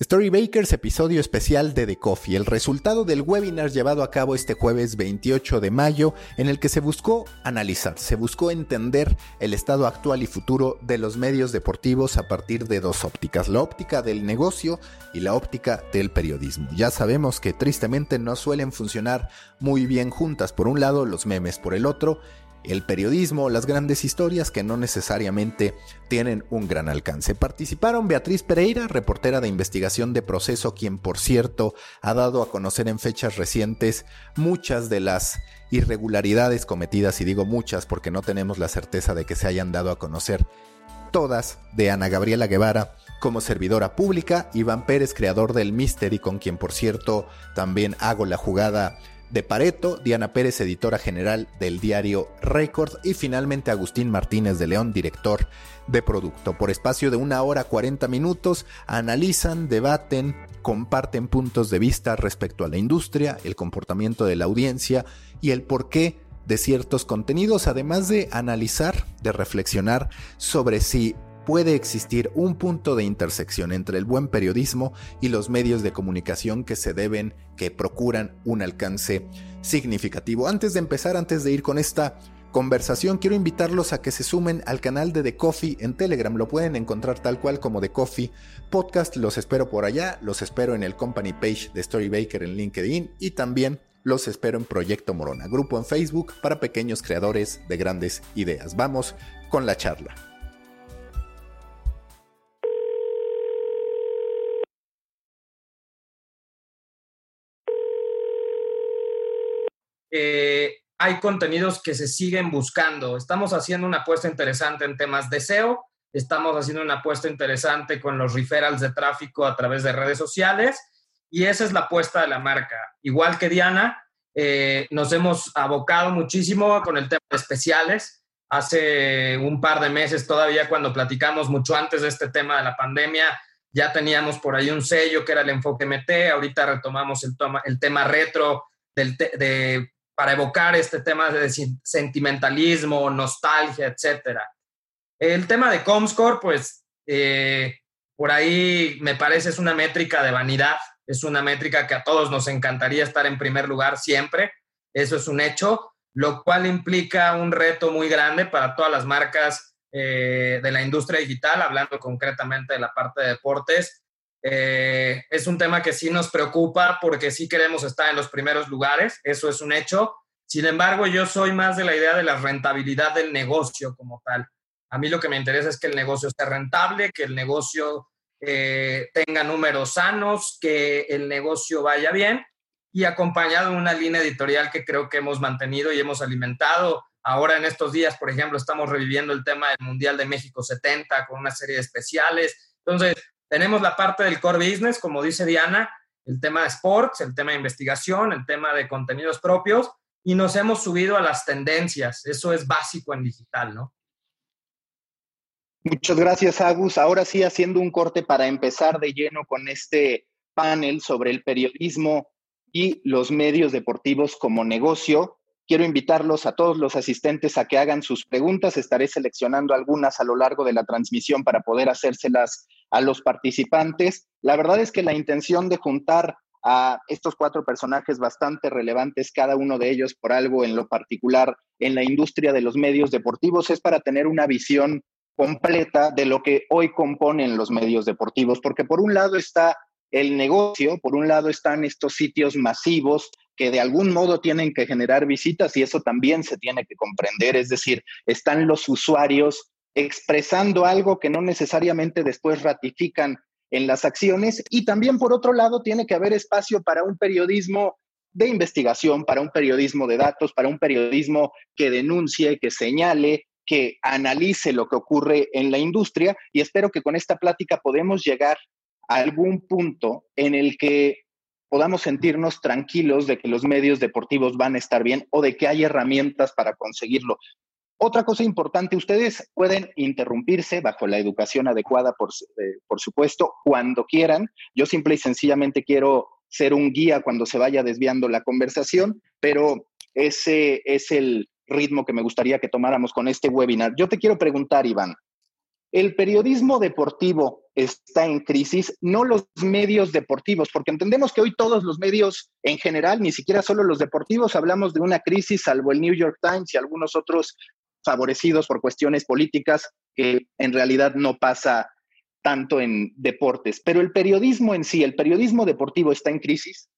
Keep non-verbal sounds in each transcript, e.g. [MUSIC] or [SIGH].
Storybakers episodio especial de The Coffee, el resultado del webinar llevado a cabo este jueves 28 de mayo, en el que se buscó analizar, se buscó entender el estado actual y futuro de los medios deportivos a partir de dos ópticas, la óptica del negocio y la óptica del periodismo. Ya sabemos que tristemente no suelen funcionar muy bien juntas, por un lado los memes, por el otro el periodismo, las grandes historias que no necesariamente tienen un gran alcance. Participaron Beatriz Pereira, reportera de investigación de proceso, quien por cierto ha dado a conocer en fechas recientes muchas de las irregularidades cometidas, y digo muchas porque no tenemos la certeza de que se hayan dado a conocer todas, de Ana Gabriela Guevara como servidora pública, Iván Pérez, creador del Mystery, con quien por cierto también hago la jugada de Pareto, Diana Pérez, editora general del diario Record, y finalmente Agustín Martínez de León, director de producto. Por espacio de una hora 40 minutos, analizan, debaten, comparten puntos de vista respecto a la industria, el comportamiento de la audiencia y el porqué de ciertos contenidos, además de analizar, de reflexionar sobre si puede existir un punto de intersección entre el buen periodismo y los medios de comunicación que se deben, que procuran un alcance significativo. Antes de empezar, antes de ir con esta conversación, quiero invitarlos a que se sumen al canal de The Coffee en Telegram. Lo pueden encontrar tal cual como The Coffee Podcast. Los espero por allá, los espero en el company page de Storybaker en LinkedIn y también los espero en Proyecto Morona, grupo en Facebook para pequeños creadores de grandes ideas. Vamos con la charla. Eh, hay contenidos que se siguen buscando. Estamos haciendo una apuesta interesante en temas de SEO, estamos haciendo una apuesta interesante con los referrals de tráfico a través de redes sociales y esa es la apuesta de la marca. Igual que Diana, eh, nos hemos abocado muchísimo con el tema de especiales. Hace un par de meses todavía cuando platicamos mucho antes de este tema de la pandemia, ya teníamos por ahí un sello que era el enfoque MT, ahorita retomamos el, tema retro del de para evocar este tema de sentimentalismo, nostalgia, etc. El tema de Comscore, pues eh, por ahí me parece es una métrica de vanidad, es una métrica que a todos nos encantaría estar en primer lugar siempre, eso es un hecho, lo cual implica un reto muy grande para todas las marcas eh, de la industria digital, hablando concretamente de la parte de deportes, eh, es un tema que sí nos preocupa porque sí queremos estar en los primeros lugares, eso es un hecho. Sin embargo, yo soy más de la idea de la rentabilidad del negocio como tal. A mí lo que me interesa es que el negocio esté rentable, que el negocio eh, tenga números sanos, que el negocio vaya bien y acompañado de una línea editorial que creo que hemos mantenido y hemos alimentado. Ahora en estos días, por ejemplo, estamos reviviendo el tema del Mundial de México 70 con una serie de especiales. Entonces, tenemos la parte del core business, como dice Diana, el tema de sports, el tema de investigación, el tema de contenidos propios, y nos hemos subido a las tendencias. Eso es básico en digital, ¿no? Muchas gracias, Agus. Ahora sí, haciendo un corte para empezar de lleno con este panel sobre el periodismo y los medios deportivos como negocio. Quiero invitarlos a todos los asistentes a que hagan sus preguntas. Estaré seleccionando algunas a lo largo de la transmisión para poder hacérselas a los participantes. La verdad es que la intención de juntar a estos cuatro personajes bastante relevantes, cada uno de ellos por algo en lo particular en la industria de los medios deportivos, es para tener una visión completa de lo que hoy componen los medios deportivos, porque por un lado está el negocio, por un lado están estos sitios masivos que de algún modo tienen que generar visitas y eso también se tiene que comprender, es decir, están los usuarios expresando algo que no necesariamente después ratifican en las acciones y también por otro lado tiene que haber espacio para un periodismo de investigación, para un periodismo de datos, para un periodismo que denuncie, que señale, que analice lo que ocurre en la industria. Y espero que con esta plática podemos llegar a algún punto en el que podamos sentirnos tranquilos de que los medios deportivos van a estar bien o de que hay herramientas para conseguirlo. Otra cosa importante, ustedes pueden interrumpirse bajo la educación adecuada, por, eh, por supuesto, cuando quieran. Yo simple y sencillamente quiero ser un guía cuando se vaya desviando la conversación, pero ese es el ritmo que me gustaría que tomáramos con este webinar. Yo te quiero preguntar, Iván, ¿el periodismo deportivo está en crisis, no los medios deportivos, porque entendemos que hoy todos los medios en general, ni siquiera solo los deportivos, hablamos de una crisis, salvo el New York Times y algunos otros favorecidos por cuestiones políticas, que en realidad no pasa tanto en deportes. Pero el periodismo en sí, el periodismo deportivo está en crisis.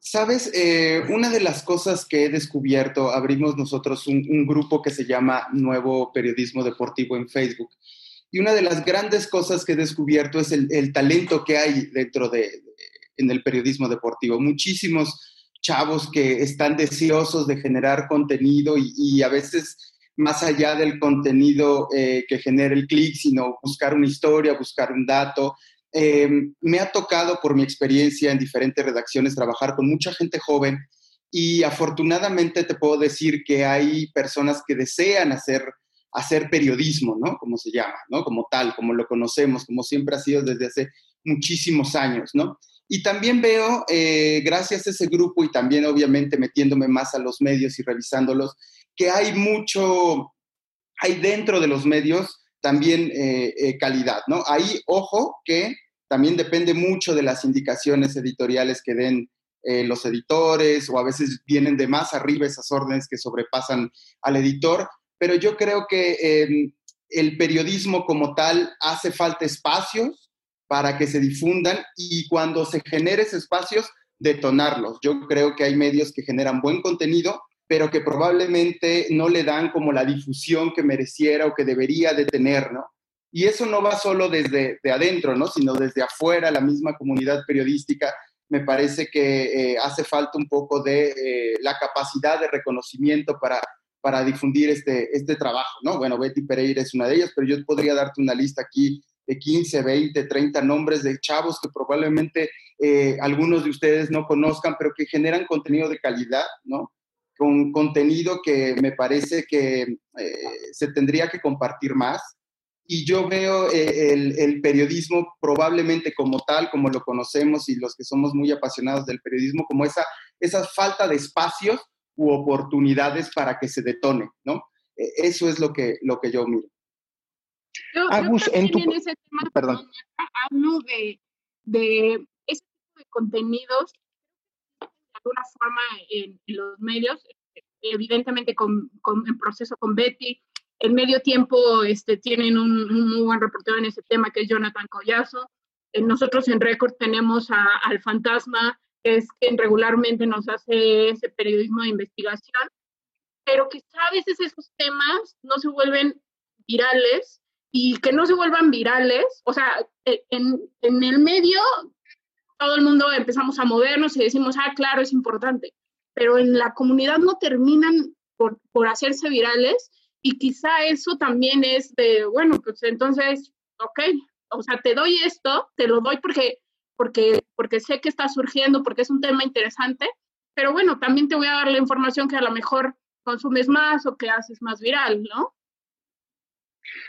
Sabes, eh, una de las cosas que he descubierto, abrimos nosotros un, grupo que se llama Nuevo Periodismo Deportivo en Facebook. Y una de las grandes cosas que he descubierto es el, talento que hay dentro de, en el periodismo deportivo. Muchísimos chavos que están deseosos de generar contenido y, a veces más allá del contenido eh, que genere el clic, sino buscar una historia, buscar un dato, Em, me ha tocado por mi experiencia en diferentes redacciones trabajar con mucha gente joven y afortunadamente te puedo decir que hay personas que desean hacer, hacer periodismo, ¿no? Como se llama, ¿no? Como tal, como lo conocemos, como siempre ha sido desde hace muchísimos años, ¿no? Y también veo, eh, gracias a ese grupo y también obviamente metiéndome más a los medios y revisándolos, que hay mucho, hay dentro de los medios también eh, eh, calidad, ¿no? Ahí, ojo, que también depende mucho de las indicaciones editoriales que den los editores o a veces vienen de más arriba esas órdenes que sobrepasan al editor, pero yo creo que em, el periodismo como tal hace falta espacios para que se difundan y cuando se genere esos espacios, detonarlos. Yo creo que hay medios que generan buen contenido, pero que probablemente no le dan como la difusión que mereciera o que debería de tener, ¿no? Y eso no va solo desde de adentro, ¿no? Sino desde afuera, la misma comunidad periodística. Me parece que eh, hace falta un poco de eh, la capacidad de reconocimiento para, para difundir este, este trabajo, ¿no? Bueno, Betty Pereira es una de ellas, pero yo podría darte una lista aquí de 15, 20, 30 nombres de chavos que probablemente eh, algunos de ustedes no conozcan, pero que generan contenido de calidad, ¿no? Con contenido que me parece que se tendría que compartir más y yo veo eh, el, periodismo probablemente como tal, como lo conocemos y los que somos muy apasionados del periodismo, como esa, esa falta de espacios u oportunidades para que se detone, ¿no? E, eso es lo que, lo que yo miro. Agus, en, tu... ese tema, Perdón. hablo de, de ese tipo de contenidos, de alguna forma en, los medios, evidentemente con, con, en proceso con Betty, en medio tiempo este, tienen un, muy buen reportero en ese tema que es Jonathan Collazo. Eh, nosotros en Record tenemos al Fantasma, que es quien regularmente nos hace ese periodismo de investigación, pero que a veces esos temas no se vuelven virales y que no se vuelvan virales, o sea, e, en, en el medio todo el mundo empezamos a movernos y decimos, ah, claro, es importante, pero en la comunidad no terminan por, por hacerse virales y quizá eso también es de, bueno, pues entonces, ok, o sea, te doy esto, te lo doy porque, porque, porque sé que está surgiendo, porque es un tema interesante, pero bueno, también te voy a dar la información que a lo mejor consumes más o que haces más viral, ¿no?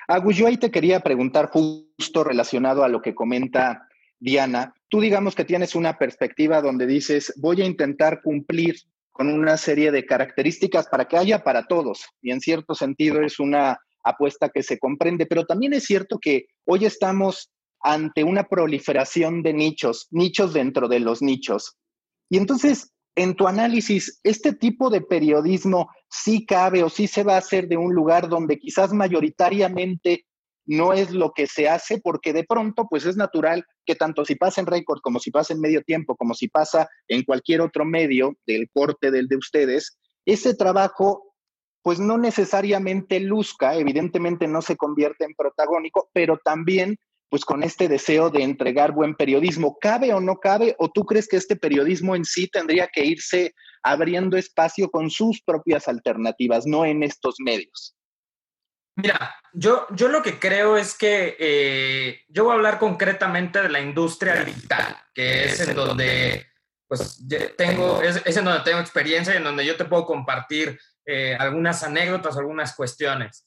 Agus, yo ahí te quería preguntar justo relacionado a lo que comenta Diana. Tú digamos que tienes una perspectiva donde dices, voy a intentar cumplir con una serie de características para que haya para todos. Y en cierto sentido es una apuesta que se comprende, pero también es cierto que hoy estamos ante una proliferación de nichos, nichos dentro de los nichos. Y entonces, en tu análisis, ¿este tipo de periodismo sí cabe o sí se va a hacer de un lugar donde quizás mayoritariamente no es lo que se hace porque de pronto pues es natural que tanto si pasa en récord como si pasa en medio tiempo, como si pasa en cualquier otro medio del corte del de ustedes, ese trabajo pues no necesariamente luzca, evidentemente no se convierte en protagónico, pero también pues con este deseo de entregar buen periodismo. ¿Cabe o no cabe? ¿O tú crees que este periodismo en sí tendría que irse abriendo espacio con sus propias alternativas, no en estos medios? Mira, yo, yo lo que creo es que eh, yo voy a hablar concretamente de la industria digital, que es en donde pues tengo, es, en donde tengo experiencia y en donde yo te puedo compartir eh, algunas anécdotas, algunas cuestiones.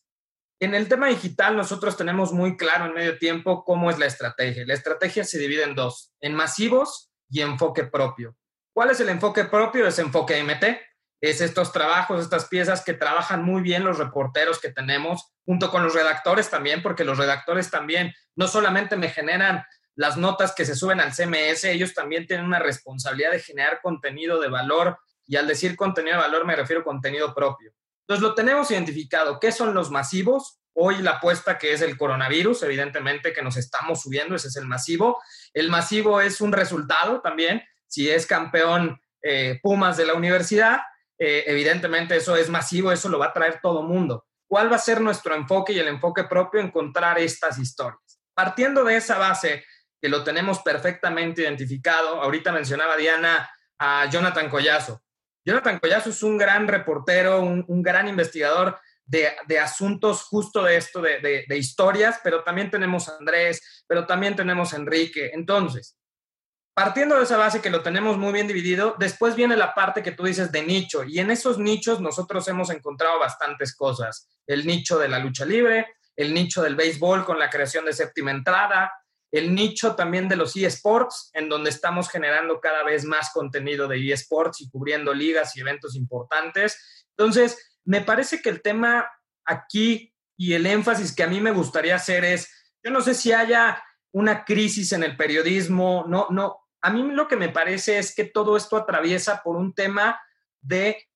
En el tema digital nosotros tenemos muy claro en medio tiempo cómo es la estrategia. La estrategia se divide en dos, en masivos y enfoque propio. ¿Cuál es el enfoque propio? Es enfoque MT es estos trabajos, estas piezas que trabajan muy bien los reporteros que tenemos, junto con los redactores también, porque los redactores también no solamente me generan las notas que se suben al CMS, ellos también tienen una responsabilidad de generar contenido de valor y al decir contenido de valor me refiero a contenido propio. Entonces lo tenemos identificado. ¿Qué son los masivos? Hoy la apuesta que es el coronavirus, evidentemente que nos estamos subiendo, ese es el masivo. El masivo es un resultado también. Si es campeón eh, Pumas de la universidad, eh, evidentemente eso es masivo, eso lo va a traer todo mundo. ¿Cuál va a ser nuestro enfoque y el enfoque propio? Encontrar estas historias. Partiendo de esa base, que lo tenemos perfectamente identificado, ahorita mencionaba Diana a Jonathan Collazo. Jonathan Collazo es un gran reportero, un gran investigador de, asuntos justo de esto, de, historias, pero también tenemos a Andrés, pero también tenemos a Enrique. Entonces, partiendo de esa base que lo tenemos muy bien dividido, después viene la parte que tú dices de nicho, y en esos nichos nosotros hemos encontrado bastantes cosas. El nicho de la lucha libre, el nicho del béisbol con la creación de séptima entrada, el nicho también de los eSports, en donde estamos generando cada vez más contenido de eSports y cubriendo ligas y eventos importantes. Entonces, me parece que el tema aquí y el énfasis que a mí me gustaría hacer es, yo no sé si haya una crisis en el periodismo, no, no, a mí lo que me parece es que todo esto atraviesa por un tema de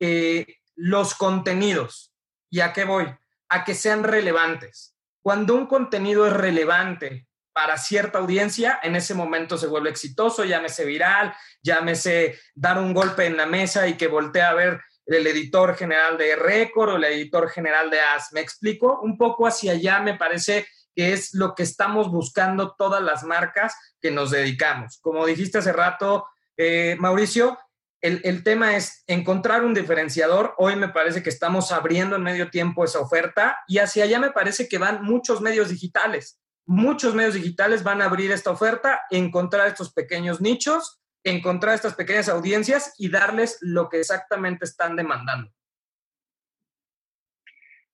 eh, los contenidos. ¿Y a qué voy? A que sean relevantes. Cuando un contenido es relevante para cierta audiencia, en ese momento se vuelve exitoso, llámese viral, llámese dar un golpe en la mesa y que voltee a ver el editor general de Record o el editor general de AS. ¿Me explico? Un poco hacia allá me parece que es lo que estamos buscando todas las marcas que nos dedicamos. Como dijiste hace rato, eh, Mauricio, el, el, tema es encontrar un diferenciador. Hoy me parece que estamos abriendo en medio tiempo esa oferta y hacia allá me parece que van muchos medios digitales. Muchos medios digitales van a abrir esta oferta, encontrar estos pequeños nichos encontrar estas pequeñas audiencias y darles lo que exactamente están demandando.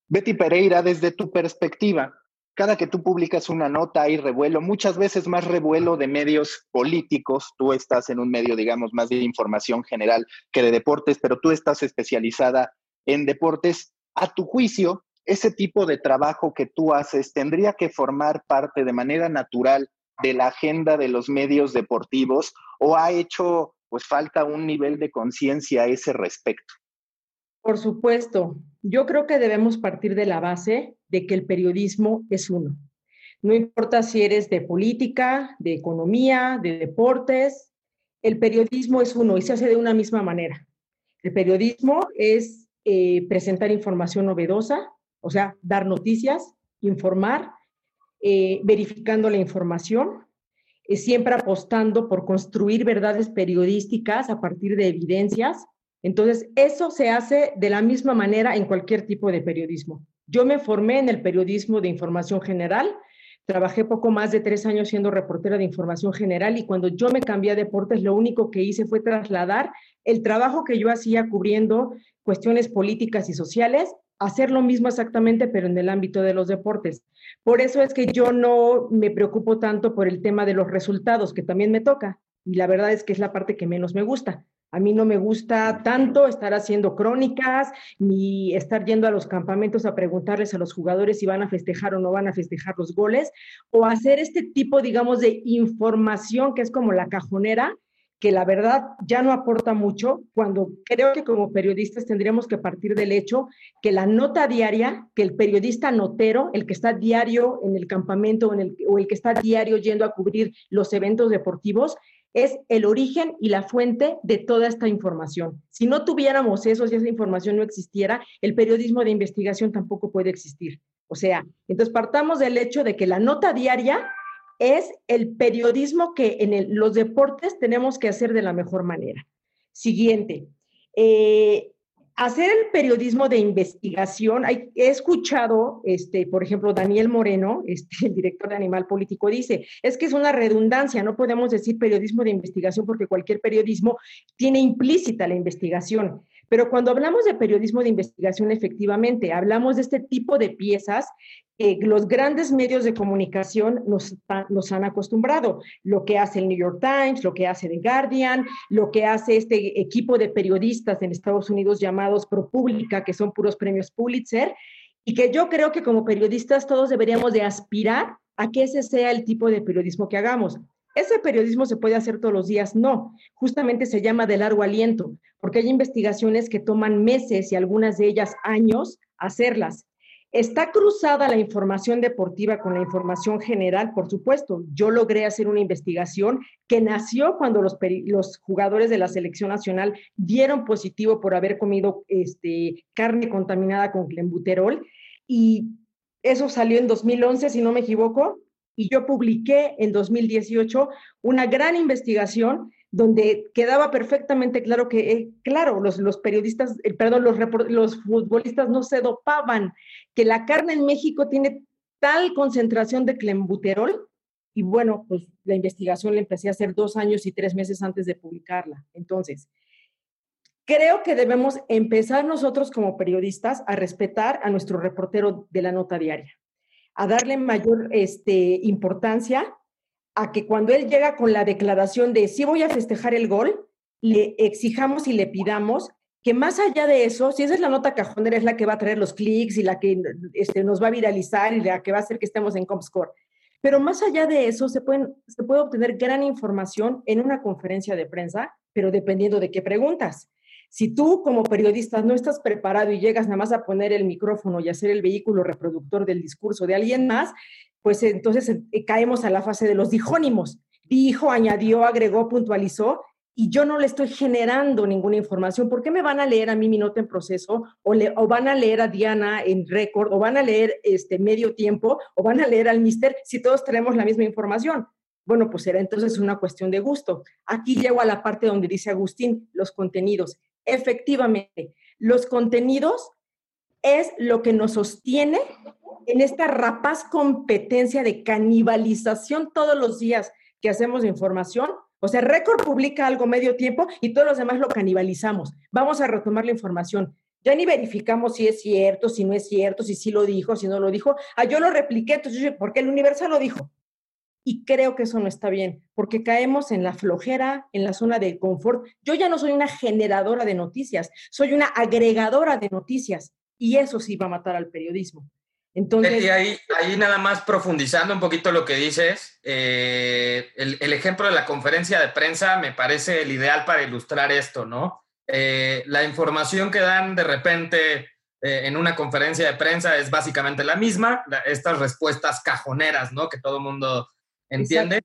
Betty Pereira, desde tu perspectiva, cada que tú publicas una nota hay revuelo, muchas veces más revuelo de medios políticos. Tú estás en un medio, digamos, más de información general que de deportes, pero tú estás especializada en deportes. A tu juicio, ese tipo de trabajo que tú haces tendría que formar parte de manera natural de la agenda de los medios deportivos o ha hecho pues falta un nivel de conciencia a ese respecto? Por supuesto, yo creo que debemos partir de la base de que el periodismo es uno. No importa si eres de política, de economía, de deportes, el periodismo es uno y se hace de una misma manera. El periodismo es eh, presentar información novedosa, o sea, dar noticias, informar, eh, verificando la información, eh, siempre apostando por construir verdades periodísticas a partir de evidencias. Entonces, eso se hace de la misma manera en cualquier tipo de periodismo. Yo me formé en el periodismo de información general, trabajé poco más de tres años siendo reportera de información general y cuando yo me cambié a deportes, lo único que hice fue trasladar el trabajo que yo hacía cubriendo cuestiones políticas y sociales, hacer lo mismo exactamente, pero en el ámbito de los deportes. Por eso es que yo no me preocupo tanto por el tema de los resultados, que también me toca. Y la verdad es que es la parte que menos me gusta. A mí no me gusta tanto estar haciendo crónicas, ni estar yendo a los campamentos a preguntarles a los jugadores si van a festejar o no van a festejar los goles, o hacer este tipo, digamos, de información que es como la cajonera, que la verdad ya no aporta mucho, cuando creo que como periodistas tendríamos que partir del hecho que la nota diaria, que el periodista notero, el que está diario en el campamento o el que está diario yendo a cubrir los eventos deportivos, es el origen y la fuente de toda esta información. Si no tuviéramos eso, si esa información no existiera, el periodismo de investigación tampoco puede existir. O sea, entonces partamos del hecho de que la nota diaria es el periodismo que en los deportes tenemos que hacer de la mejor manera. Siguiente, eh, hacer el periodismo de investigación, he escuchado, este, por ejemplo, Daniel Moreno, [LAUGHS] este, el director de Animal Político, dice, es que es una redundancia, no podemos decir periodismo de investigación porque cualquier periodismo tiene implícita la investigación. Pero cuando hablamos de periodismo de investigación, efectivamente, hablamos de este tipo de piezas los grandes medios de comunicación nos, nos, han acostumbrado. Lo que hace el New York Times, lo que hace The Guardian, lo que hace este equipo de periodistas en Estados Unidos llamados ProPublica, que son puros premios Pulitzer, y que yo creo que como periodistas todos deberíamos de aspirar a que ese sea el tipo de periodismo que hagamos. ¿Ese periodismo se puede hacer todos los días? No, justamente se llama de largo aliento, porque hay investigaciones que toman meses y algunas de ellas años hacerlas. ¿Está cruzada la información deportiva con la información general? Por supuesto, yo logré hacer una investigación que nació cuando los, jugadores de la selección nacional dieron positivo por haber comido este, carne contaminada con clenbuterol y eso salió en 2011, si no me equivoco, y yo publiqué en 2018 una gran investigación donde quedaba perfectamente claro que, eh, claro, los, los periodistas, eh, perdón, los, los futbolistas no se dopaban, que la carne en México tiene tal concentración de clenbuterol, y bueno, pues la investigación la empecé a hacer dos años y tres meses antes de publicarla. Entonces, creo que debemos empezar nosotros como periodistas a respetar a nuestro reportero de la nota diaria, a darle mayor este, importancia a que cuando él llega con la declaración de sí voy a festejar el gol, le exijamos y le pidamos que más allá de eso, si esa es la nota cajonera, es la que va a traer los clics y la que este, nos va a viralizar y la que va a hacer que estemos en Comscore. Pero más allá de eso, se, pueden, se puede obtener gran información en una conferencia de prensa, pero dependiendo de qué preguntas. Si tú como periodista no estás preparado y llegas nada más a poner el micrófono y hacer el vehículo reproductor del discurso de alguien más, pues entonces eh, caemos a la fase de los dijónimos. Dijo, añadió, agregó, puntualizó, y yo no le estoy generando ninguna información. ¿Por qué me van a leer a mí mi nota en proceso? O, le, o van a leer a Diana en récord, o van a leer este medio tiempo, o van a leer al mister si todos tenemos la misma información. Bueno, pues será entonces una cuestión de gusto. Aquí llego a la parte donde dice Agustín, los contenidos. Efectivamente, los contenidos es lo que nos sostiene en esta rapaz competencia de canibalización todos los días que hacemos de información. O sea, Record publica algo medio tiempo y todos los demás lo canibalizamos. Vamos a retomar la información. Ya ni verificamos si es cierto, si no es cierto, si sí lo dijo, si no lo dijo. Ah, yo lo repliqué, entonces, porque el Universal lo dijo. Y creo que eso no está bien, porque caemos en la flojera, en la zona de confort. Yo ya no soy una generadora de noticias, soy una agregadora de noticias. Y eso sí va a matar al periodismo. Entonces, y ahí, ahí nada más profundizando un poquito lo que dices, eh, el, ejemplo de la conferencia de prensa me parece el ideal para ilustrar esto, ¿no? Eh, la información que dan de repente eh, en una conferencia de prensa es básicamente la misma, estas respuestas cajoneras, ¿no? Que todo el mundo entiende,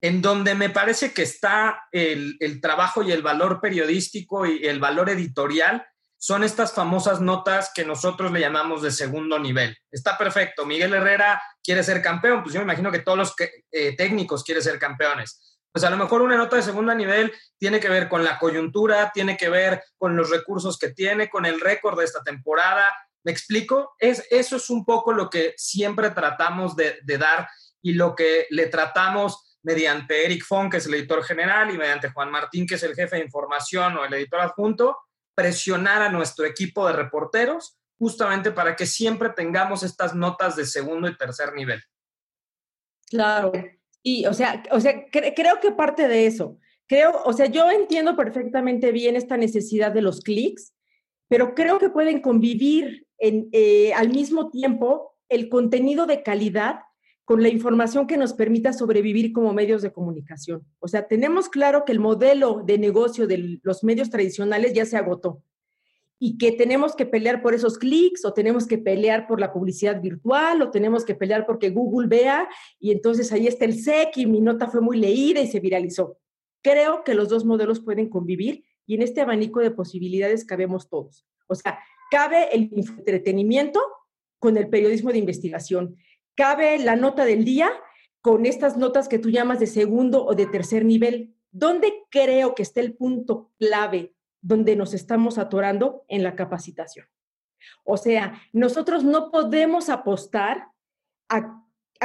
en donde me parece que está el, el trabajo y el valor periodístico y el valor editorial son estas famosas notas que nosotros le llamamos de segundo nivel. Está perfecto, Miguel Herrera quiere ser campeón, pues yo me imagino que todos los eh, técnicos quieren ser campeones. Pues a lo mejor una nota de segundo nivel tiene que ver con la coyuntura, tiene que ver con los recursos que tiene, con el récord de esta temporada. ¿Me explico? Es, eso es un poco lo que siempre tratamos de, de dar y lo que le tratamos mediante Eric Fong, que es el editor general, y mediante Juan Martín, que es el jefe de información o el editor adjunto, presionar a nuestro equipo de reporteros justamente para que siempre tengamos estas notas de segundo y tercer nivel. Claro, y o sea, o sea creo que parte de eso, creo, o sea, yo entiendo perfectamente bien esta necesidad de los clics, pero creo que pueden convivir en, eh, al mismo tiempo el contenido de calidad con la información que nos permita sobrevivir como medios de comunicación. O sea, tenemos claro que el modelo de negocio de los medios tradicionales ya se agotó y que tenemos que pelear por esos clics o tenemos que pelear por la publicidad virtual o tenemos que pelear porque Google vea y entonces ahí está el SEC y mi nota fue muy leída y se viralizó. Creo que los dos modelos pueden convivir y en este abanico de posibilidades cabemos todos. O sea, cabe el entretenimiento con el periodismo de investigación cabe la nota del día con estas notas que tú llamas de segundo o de tercer nivel. ¿Dónde creo que está el punto clave donde nos estamos atorando en la capacitación? O sea, nosotros no podemos apostar a,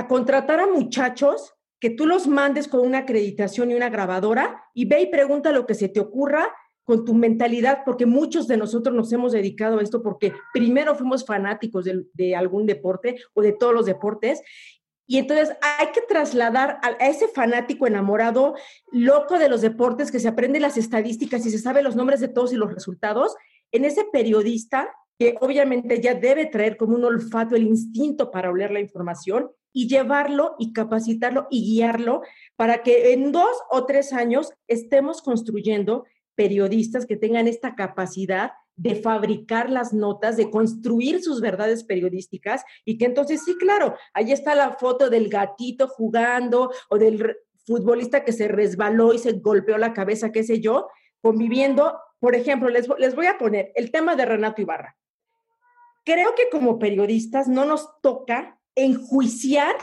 contratar a muchachos que tú los mandes con una acreditación y una grabadora y ve y pregunta lo que se te ocurra con tu mentalidad, porque muchos de nosotros nos hemos dedicado a esto porque primero fuimos fanáticos de, algún deporte o de todos los deportes. Y entonces hay que trasladar a, ese fanático enamorado, loco de los deportes, que se aprende las estadísticas y se sabe los nombres de todos y los resultados, en ese periodista que obviamente ya debe traer como un olfato el instinto para oler la información y llevarlo y capacitarlo y guiarlo para que en dos o tres años estemos construyendo periodistas que tengan esta capacidad de fabricar las notas, de construir sus verdades periodísticas y que entonces sí, claro, ahí está la foto del gatito jugando o del futbolista que se resbaló y se golpeó la cabeza, qué sé yo, conviviendo. Por ejemplo, les, les voy a poner el tema de Renato Ibarra. Creo que como periodistas no nos toca enjuiciar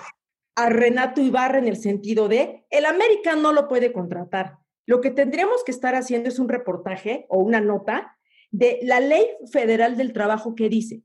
a Renato Ibarra en el sentido de el América no lo puede contratar. Lo que tendríamos que estar haciendo es un reportaje o una nota de la ley federal del trabajo que dice,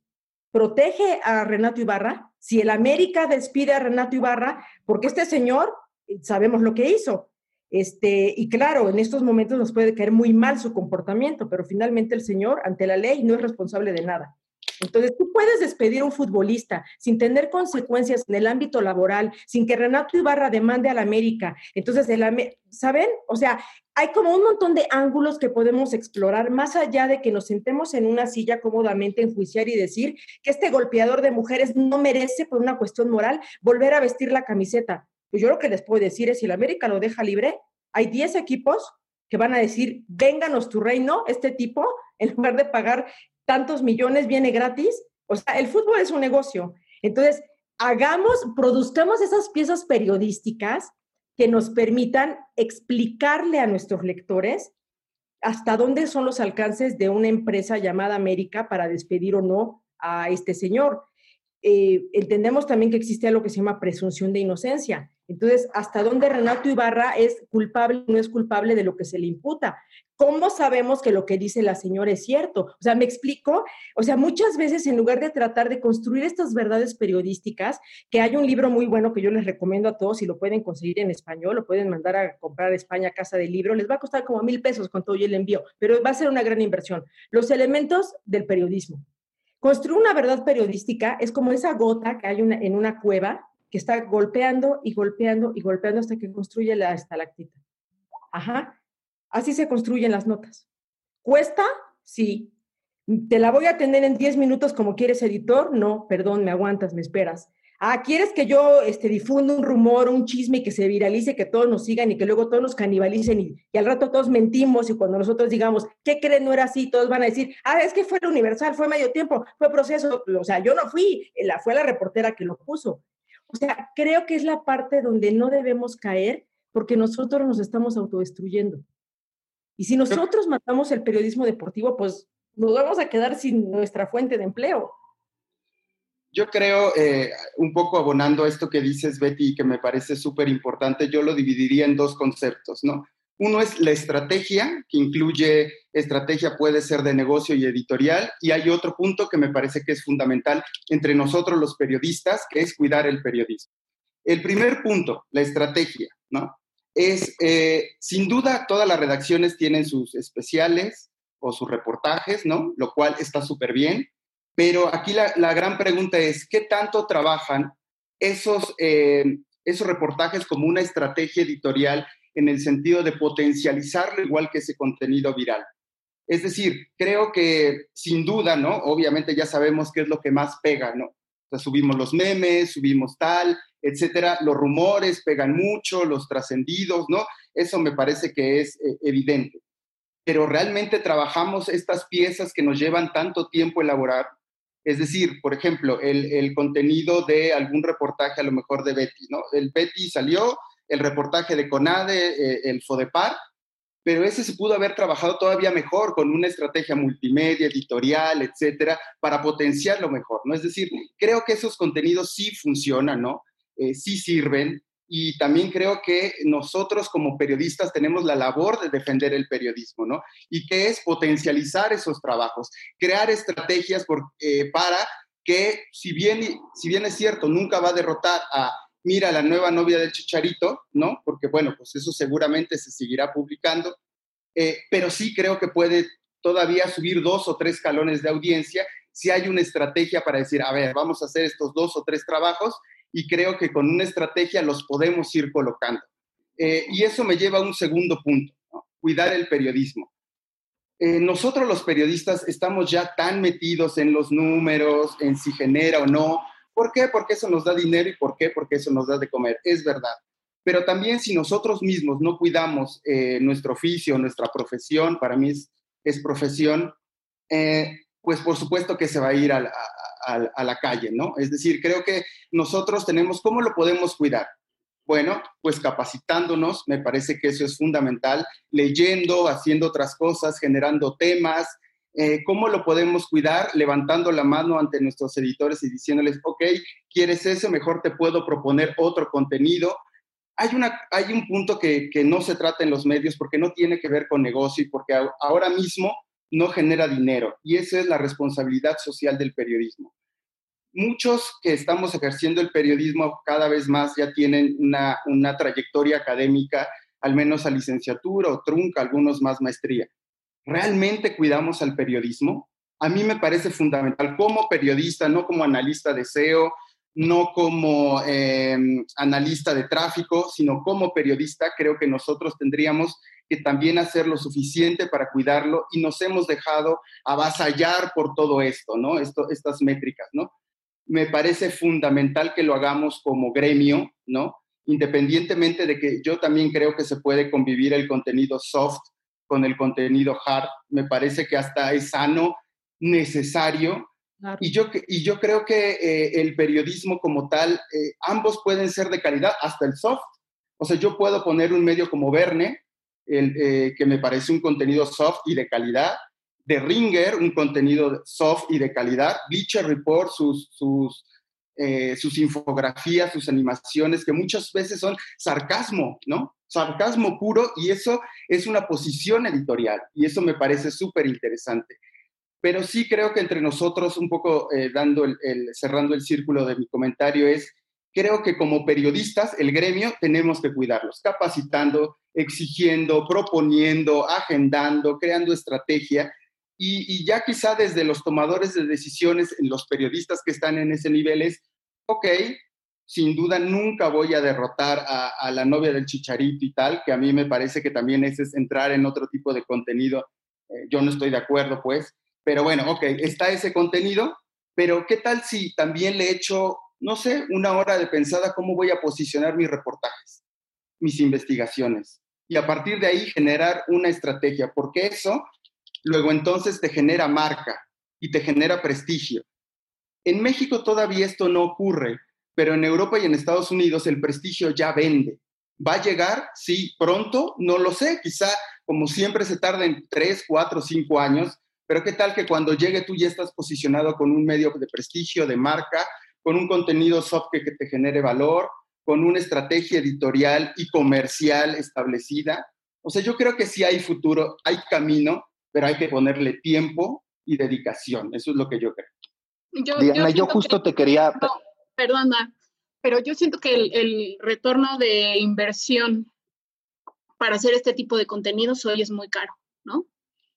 protege a Renato Ibarra si el América despide a Renato Ibarra, porque este señor, eh, sabemos lo que hizo. Este, y claro, en estos momentos nos puede caer muy mal su comportamiento, pero finalmente el señor, ante la ley, no es responsable de nada. Entonces, tú puedes despedir a un futbolista sin tener consecuencias en el ámbito laboral, sin que Renato Ibarra demande al América. Entonces, el, ¿saben? O sea, hay como un montón de ángulos que podemos explorar, más allá de que nos sentemos en una silla cómodamente, enjuiciar y decir que este golpeador de mujeres no merece, por una cuestión moral, volver a vestir la camiseta. Pues yo lo que les puedo decir es, si el América lo deja libre, hay 10 equipos que van a decir, vénganos tu reino, este tipo, en lugar de pagar tantos millones viene gratis. O sea, el fútbol es un negocio. Entonces, hagamos, produzcamos esas piezas periodísticas que nos permitan explicarle a nuestros lectores hasta dónde son los alcances de una empresa llamada América para despedir o no a este señor. Eh, entendemos también que existe algo que se llama presunción de inocencia. Entonces, ¿hasta dónde Renato Ibarra es culpable o no es culpable de lo que se le imputa? ¿Cómo sabemos que lo que dice la señora es cierto? O sea, me explico. O sea, muchas veces en lugar de tratar de construir estas verdades periodísticas, que hay un libro muy bueno que yo les recomiendo a todos, y lo pueden conseguir en español, lo pueden mandar a comprar a España Casa de Libro, les va a costar como mil pesos con todo y el envío, pero va a ser una gran inversión. Los elementos del periodismo. Construir una verdad periodística es como esa gota que hay en una cueva que está golpeando y golpeando y golpeando hasta que construye la estalactita. Ajá. Así se construyen las notas. ¿Cuesta? Sí. ¿Te la voy a tener en 10 minutos como quieres, editor? No, perdón, me aguantas, me esperas. Ah, ¿quieres que yo este, difunda un rumor, un chisme y que se viralice, que todos nos sigan y que luego todos nos canibalicen y, al rato todos mentimos y cuando nosotros digamos, ¿qué creen? No era así, todos van a decir, ah, es que fue el Universal, fue medio tiempo, fue proceso. O sea, yo no fui, la, fue la reportera que lo puso. O sea, creo que es la parte donde no debemos caer porque nosotros nos estamos autodestruyendo. Y si nosotros matamos el periodismo deportivo, pues nos vamos a quedar sin nuestra fuente de empleo. Yo creo, eh, un poco abonando a esto que dices, Betty, y que me parece súper importante, yo lo dividiría en dos conceptos, ¿no? Uno es la estrategia, que incluye estrategia puede ser de negocio y editorial, y hay otro punto que me parece que es fundamental entre nosotros los periodistas, que es cuidar el periodismo. El primer punto, la estrategia, ¿no? Es, eh, sin duda, todas las redacciones tienen sus especiales o sus reportajes, ¿no? Lo cual está súper bien. Pero aquí la, gran pregunta es, ¿qué tanto trabajan esos, eh, esos reportajes como una estrategia editorial en el sentido de potencializarlo igual que ese contenido viral? Es decir, creo que sin duda, ¿no? Obviamente ya sabemos qué es lo que más pega, ¿no? Subimos los memes, subimos tal, etcétera. Los rumores pegan mucho, los trascendidos, ¿no? Eso me parece que es eh, evidente. Pero realmente trabajamos estas piezas que nos llevan tanto tiempo elaborar es decir, por ejemplo, el, contenido de algún reportaje a lo mejor de Betty, ¿no? El Betty salió, el reportaje de CONADE, eh, el FODEPAR, pero ese se pudo haber trabajado todavía mejor con una estrategia multimedia, editorial, etcétera, para potenciarlo mejor, ¿no? Es decir, creo que esos contenidos sí funcionan, ¿no? Eh, sí sirven, y también creo que nosotros como periodistas tenemos la labor de defender el periodismo, ¿no? Y que es potencializar esos trabajos, crear estrategias eh, para que, si bien, si bien es cierto, nunca va a derrotar a, mira, la nueva novia del Chicharito, ¿no? Porque, bueno, pues eso seguramente se seguirá publicando, eh, pero sí creo que puede todavía subir dos o tres calones de audiencia si hay una estrategia para decir, a ver, vamos a hacer estos dos o tres trabajos y creo que con una estrategia los podemos ir colocando. Eh, y eso me lleva a un segundo punto, cuidar el periodismo. Eh, nosotros los periodistas estamos ya tan metidos en los números, en si genera o no. ¿Por qué? Porque eso nos da dinero y ¿por qué? Porque eso nos da de comer. Es verdad. Pero también si nosotros mismos no cuidamos eh, nuestro oficio, nuestra profesión, para mí es, profesión, pues por supuesto que se va a ir a, la calle, ¿no? Es decir, creo que nosotros tenemos, ¿cómo lo podemos cuidar? Bueno, pues capacitándonos, me parece que eso es fundamental, leyendo, haciendo otras cosas, generando temas. Eh, ¿Cómo lo podemos cuidar? Levantando la mano ante nuestros editores y diciéndoles, ok, ¿quieres eso? Mejor te puedo proponer otro contenido. Hay, una, hay un punto que, que no se trata en los medios porque no tiene que ver con negocio y porque ahora mismo no genera dinero y esa es la responsabilidad social del periodismo. Muchos que estamos ejerciendo el periodismo cada vez más ya tienen una, una trayectoria académica, al menos a licenciatura o trunca, algunos más maestría. ¿Realmente cuidamos al periodismo? A mí me parece fundamental como periodista, no como analista de SEO, no como em, analista de tráfico, sino como periodista, creo que nosotros tendríamos que también hacer lo suficiente para cuidarlo y nos hemos dejado avasallar por todo esto, ¿no? Esto, estas métricas, ¿no? Me parece fundamental que lo hagamos como gremio, ¿no? Independientemente de que yo también creo que se puede convivir el contenido soft con el contenido hard, me parece que hasta es sano, necesario, Y, yo, y yo creo que eh, el periodismo como tal, eh, ambos pueden ser de calidad, hasta el soft. O sea, yo puedo poner un medio como Verne, eh, que me parece un contenido soft y de calidad, de Ringer, un contenido soft y de calidad, Bleacher Report, sus, sus, sus infografías, sus animaciones, que muchas veces son sarcasmo, ¿no? Sarcasmo puro y eso es una posición editorial y eso me parece súper interesante. Pero sí creo que entre nosotros, un poco eh, dando el, cerrando el círculo de mi comentario, es creo que como periodistas, el gremio, tenemos que cuidarlos, capacitando, exigiendo, proponiendo, agendando, creando estrategia. Y, ya quizá desde los tomadores de decisiones, los periodistas que están en ese nivel es, ok, sin duda nunca voy a derrotar a, la novia del chicharito y tal, que a mí me parece que también ese es entrar en otro tipo de contenido. Eh, yo no estoy de acuerdo, pues, pero bueno, ok, está ese contenido, pero ¿qué tal si también le echo no sé, una hora de pensada cómo voy a posicionar mis reportajes, mis investigaciones. Y a partir de ahí generar una estrategia, porque eso luego entonces te genera marca y te genera prestigio. En México todavía esto no ocurre, pero en Europa y en Estados Unidos el prestigio ya vende. ¿Va a llegar? Sí, pronto, no lo sé, quizá como siempre se tarda en tres, cuatro, cinco años, pero qué tal que cuando llegue tú ya estás posicionado con un medio de prestigio, de marca, con un contenido soft que, te genere valor, con una estrategia editorial y comercial establecida. O sea, yo creo que sí hay futuro, hay camino, pero hay que ponerle tiempo y dedicación. Eso es lo que yo creo. Yo, Diana, yo, justo te quería... perdona, pero yo siento que el, el, retorno de inversión para hacer este tipo de contenidos hoy es muy caro, ¿no?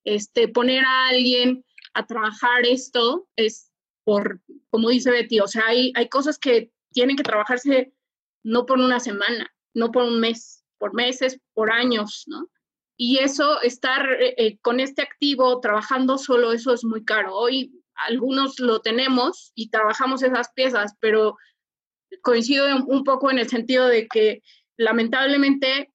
Este, poner a alguien a trabajar esto es por, como dice Betty, o sea, hay, hay cosas que tienen que trabajarse no por una semana, no por un mes, por meses, por años, ¿no? Y eso, estar eh, eh, con este activo trabajando solo, eso es muy caro. Hoy algunos lo tenemos y trabajamos esas piezas, pero coincido un poco en el sentido de que lamentablemente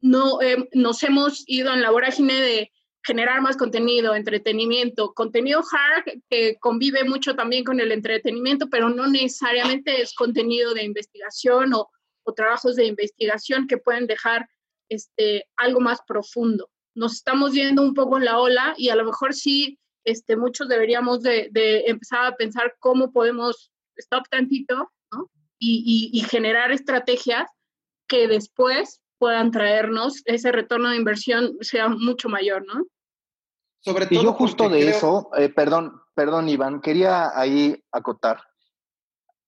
no eh, nos hemos ido en la vorágine de generar más contenido, entretenimiento, contenido hard que convive mucho también con el entretenimiento, pero no necesariamente es contenido de investigación o, trabajos de investigación que pueden dejar este, algo más profundo. Nos estamos yendo un poco en la ola y a lo mejor sí, este, muchos deberíamos de, empezar a pensar cómo podemos stop tantito y, y generar estrategias que después puedan traernos ese retorno de inversión sea mucho mayor, ¿no? Sobre todo y yo justo de eso, eh, perdón, perdón Iván, quería ahí acotar.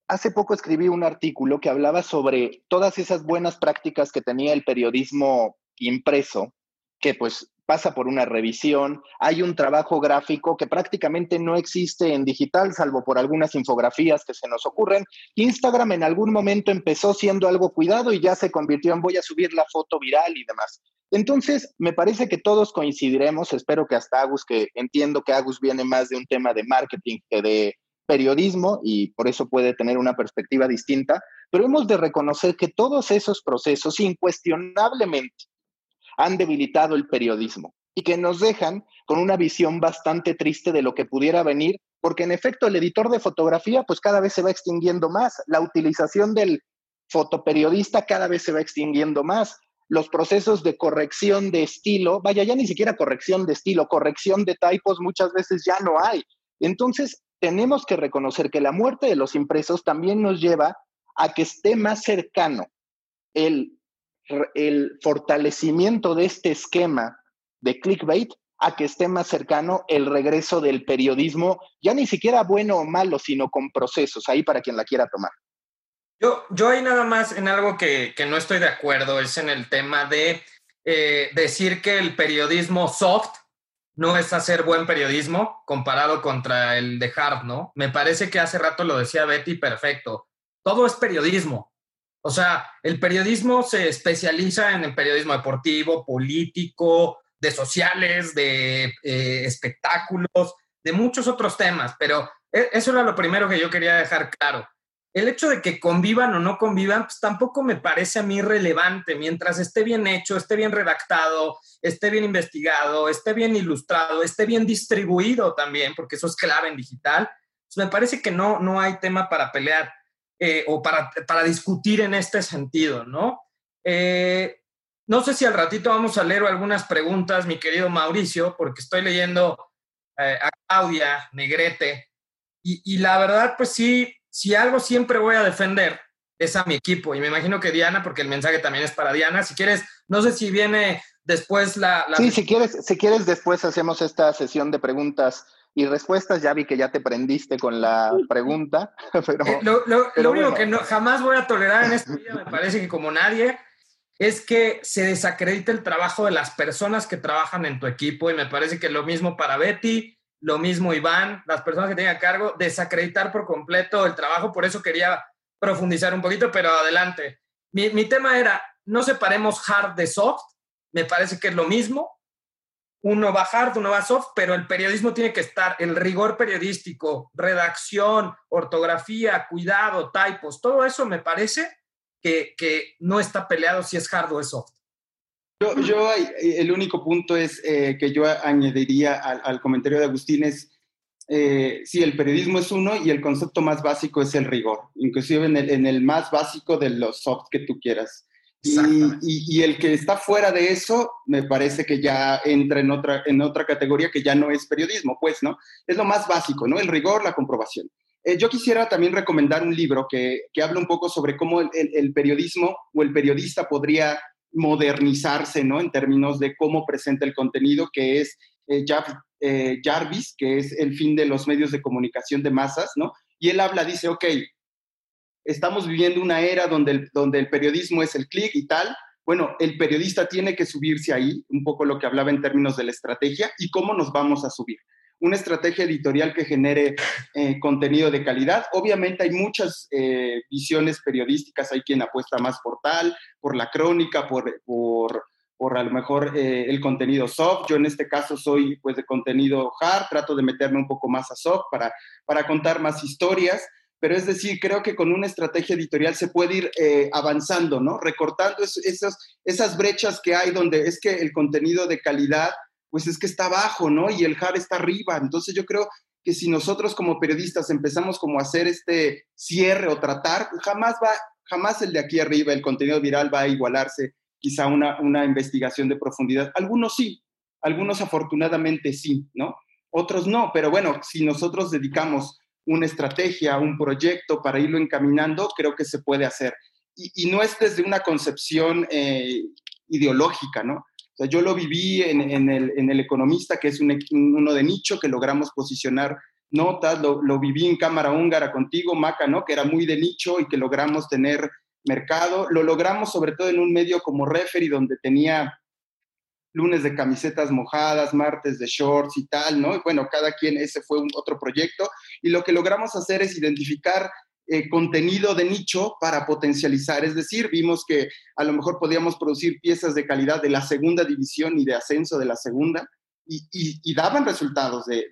Hace poco escribí un artículo que hablaba sobre todas esas buenas prácticas que tenía el periodismo impreso, que pues pasa por una revisión, hay un trabajo gráfico que prácticamente no existe en digital, salvo por algunas infografías que se nos ocurren. Instagram en algún momento empezó siendo algo cuidado y ya se convirtió en voy a subir la foto viral y demás. Entonces, me parece que todos coincidiremos, espero que hasta Agus, que entiendo que Agus viene más de un tema de marketing que de periodismo y por eso puede tener una perspectiva distinta, pero hemos de reconocer que todos esos procesos incuestionablemente han debilitado el periodismo y que nos dejan con una visión bastante triste de lo que pudiera venir, porque en efecto el editor de fotografía pues cada vez se va extinguiendo más, la utilización del fotoperiodista cada vez se va extinguiendo más, los procesos de corrección de estilo, vaya, ya ni siquiera corrección de estilo, corrección de typos muchas veces ya no hay. Entonces, tenemos que reconocer que la muerte de los impresos también nos lleva a que esté más cercano el el fortalecimiento de este esquema de clickbait a que esté más cercano el regreso del periodismo, ya ni siquiera bueno o malo, sino con procesos, ahí para quien la quiera tomar. Yo, yo ahí nada más en algo que, no estoy de acuerdo, es en el tema de eh, decir que el periodismo soft no es hacer buen periodismo comparado contra el de hard, ¿no? Me parece que hace rato lo decía Betty, perfecto. Todo es periodismo. O sea, el periodismo se especializa en el periodismo deportivo, político, de sociales, de eh, espectáculos, de muchos otros temas, pero e, eso era lo primero que yo quería dejar claro. El hecho de que convivan o no convivan, pues tampoco me parece a mí relevante. Mientras esté bien hecho, esté bien redactado, esté bien investigado, esté bien ilustrado, esté bien distribuido también, porque eso es clave en digital, pues me parece que no, no hay tema para pelear. Eh, o para, para, discutir en este sentido, ¿no? Eh, no sé si al ratito vamos a leer algunas preguntas, mi querido Mauricio, porque estoy leyendo eh, a Claudia Negrete, y, la verdad, pues sí, si algo siempre voy a defender es a mi equipo, y me imagino que Diana, porque el mensaje también es para Diana, si quieres, no sé si viene después la... la... Sí, si quieres, si quieres después hacemos esta sesión de preguntas y respuestas. Ya vi que ya te prendiste con la pregunta. [LAUGHS] Pero, eh, lo, único que no, jamás voy a tolerar en este día, me parece que como nadie, es que se desacredite el trabajo de las personas que trabajan en tu equipo. Y me parece que lo mismo para Betty, lo mismo Iván, las personas que tienen a cargo, desacreditar por completo el trabajo. Por eso quería profundizar un poquito, pero adelante. Mi, mi tema era, no separemos hard de soft. Me parece que es lo mismo uno va hard, uno va soft, pero el periodismo tiene que estar, el rigor periodístico, redacción, ortografía, cuidado, typos, todo eso me parece que, no está peleado si es hard o es soft. Yo, el único punto es eh, que yo añadiría al, comentario de Agustín es, eh, el periodismo es uno y el concepto más básico es el rigor, inclusive en el, en el más básico de los soft que tú quieras. Y, y, el que está fuera de eso, me parece que ya entra en otra, en otra categoría que ya no es periodismo, pues, ¿no? Es lo más básico, ¿no? El rigor, la comprobación. Eh, yo quisiera también recomendar un libro que, que habla un poco sobre cómo el, el, periodismo o el periodista podría modernizarse, ¿no? En términos de cómo presenta el contenido, que es eh, eh, Jarvis, que es el fin de los medios de comunicación de masas, ¿no? Y él habla, dice, ok, estamos viviendo una era donde el, donde el periodismo es el clic y tal. Bueno, el periodista tiene que subirse ahí, un poco lo que hablaba en términos de la estrategia y cómo nos vamos a subir. Una estrategia editorial que genere eh, contenido de calidad. Obviamente hay muchas eh, visiones periodísticas, hay quien apuesta más por tal, por la crónica, por, por, por a lo mejor eh, el contenido soft. Yo en este caso soy pues de contenido hard, trato de meterme un poco más a soft para, para contar más historias pero es decir, creo que con una estrategia editorial se puede ir eh, avanzando, ¿no? Recortando esas, esas brechas que hay donde es que el contenido de calidad, pues es que está abajo, ¿no? Y el hard está arriba. Entonces yo creo que si nosotros como periodistas empezamos como a hacer este cierre o tratar, jamás va, jamás el de aquí arriba, el contenido viral va a igualarse quizá una, una investigación de profundidad. Algunos sí, algunos afortunadamente sí, ¿no? Otros no, pero bueno, si nosotros dedicamos una estrategia, un proyecto para irlo encaminando, creo que se puede hacer. Y, no es desde una concepción eh, ideológica, ¿no? Yo lo viví en, el, Economista, que es uno de nicho, que logramos posicionar notas, lo, viví en Cámara Húngara contigo, Maca, ¿no? Que era muy de nicho y que logramos tener mercado. Lo logramos sobre todo en un medio como Referee, donde tenía lunes de camisetas mojadas, martes de shorts y tal, ¿no? Y bueno, cada quien, ese fue otro proyecto. Y lo que logramos hacer es identificar eh, contenido de nicho para potencializar. Es decir, vimos que a lo mejor podíamos producir piezas de calidad de la segunda división y de ascenso de la segunda. Y, daban resultados de,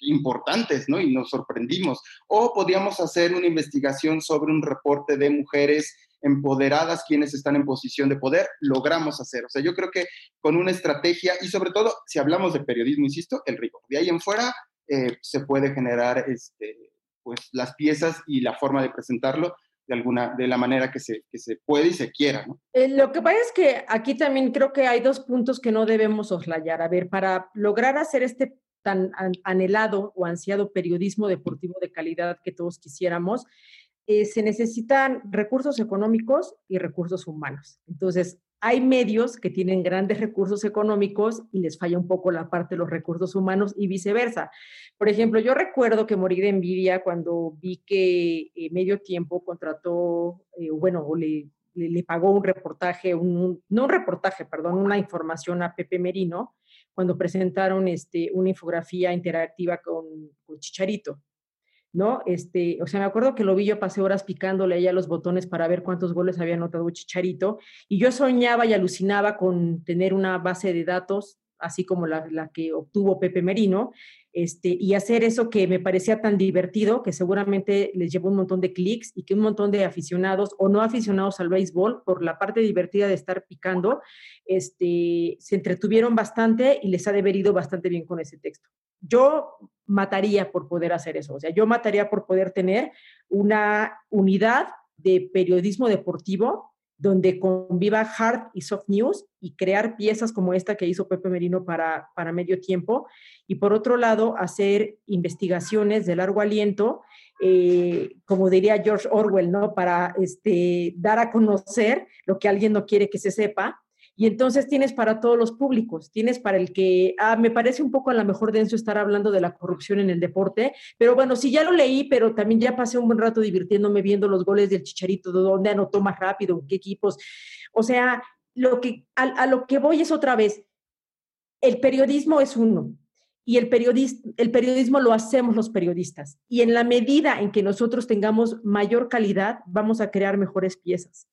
importantes, ¿no? Y nos sorprendimos. O podíamos hacer una investigación sobre un reporte de mujeres empoderadas, quienes están en posición de poder, logramos hacer. O sea, yo creo que con una estrategia y sobre todo, si hablamos de periodismo, insisto, el rigor. De ahí en fuera eh, se puede generar este, pues, las piezas y la forma de presentarlo de alguna de la manera que se, que se puede y se quiera. Eh, lo que pasa es que aquí también creo que hay dos puntos que no debemos oslayar. A ver, para lograr hacer este tan anhelado o ansiado periodismo deportivo de calidad que todos quisiéramos, eh, se necesitan recursos económicos y recursos humanos. Entonces, hay medios que tienen grandes recursos económicos y les falla un poco la parte de los recursos humanos y viceversa. Por ejemplo, yo recuerdo que morí de envidia cuando vi que eh, Medio Tiempo contrató, eh, bueno, le, le, pagó un reportaje, un, no un reportaje, perdón, una información a Pepe Merino cuando presentaron este, una infografía interactiva con, con Chicharito. ¿No? Este, o sea, me acuerdo que lo vi, yo pasé horas picándole ahí a los botones para ver cuántos goles había anotado Chicharito, y yo soñaba y alucinaba con tener una base de datos, así como la, la que obtuvo Pepe Merino, este, y hacer eso que me parecía tan divertido, que seguramente les llevó un montón de clics y que un montón de aficionados o no aficionados al béisbol, por la parte divertida de estar picando, este, se entretuvieron bastante y les ha de bastante bien con ese texto. Yo mataría por poder hacer eso, o sea, yo mataría por poder tener una unidad de periodismo deportivo donde conviva hard y soft news y crear piezas como esta que hizo Pepe Merino para, para medio tiempo. Y por otro lado, hacer investigaciones de largo aliento, eh, como diría George Orwell, ¿no? Para este, dar a conocer lo que alguien no quiere que se sepa y entonces tienes para todos los públicos, tienes para el que, ah, me parece un poco a lo mejor denso estar hablando de la corrupción en el deporte, pero bueno, sí ya lo leí, pero también ya pasé un buen rato divirtiéndome viendo los goles del Chicharito, de dónde anotó más rápido, qué equipos. O sea, lo que, a, lo que voy es otra vez, el periodismo es uno, y el, el periodismo lo hacemos los periodistas. Y en la medida en que nosotros tengamos mayor calidad, vamos a crear mejores piezas.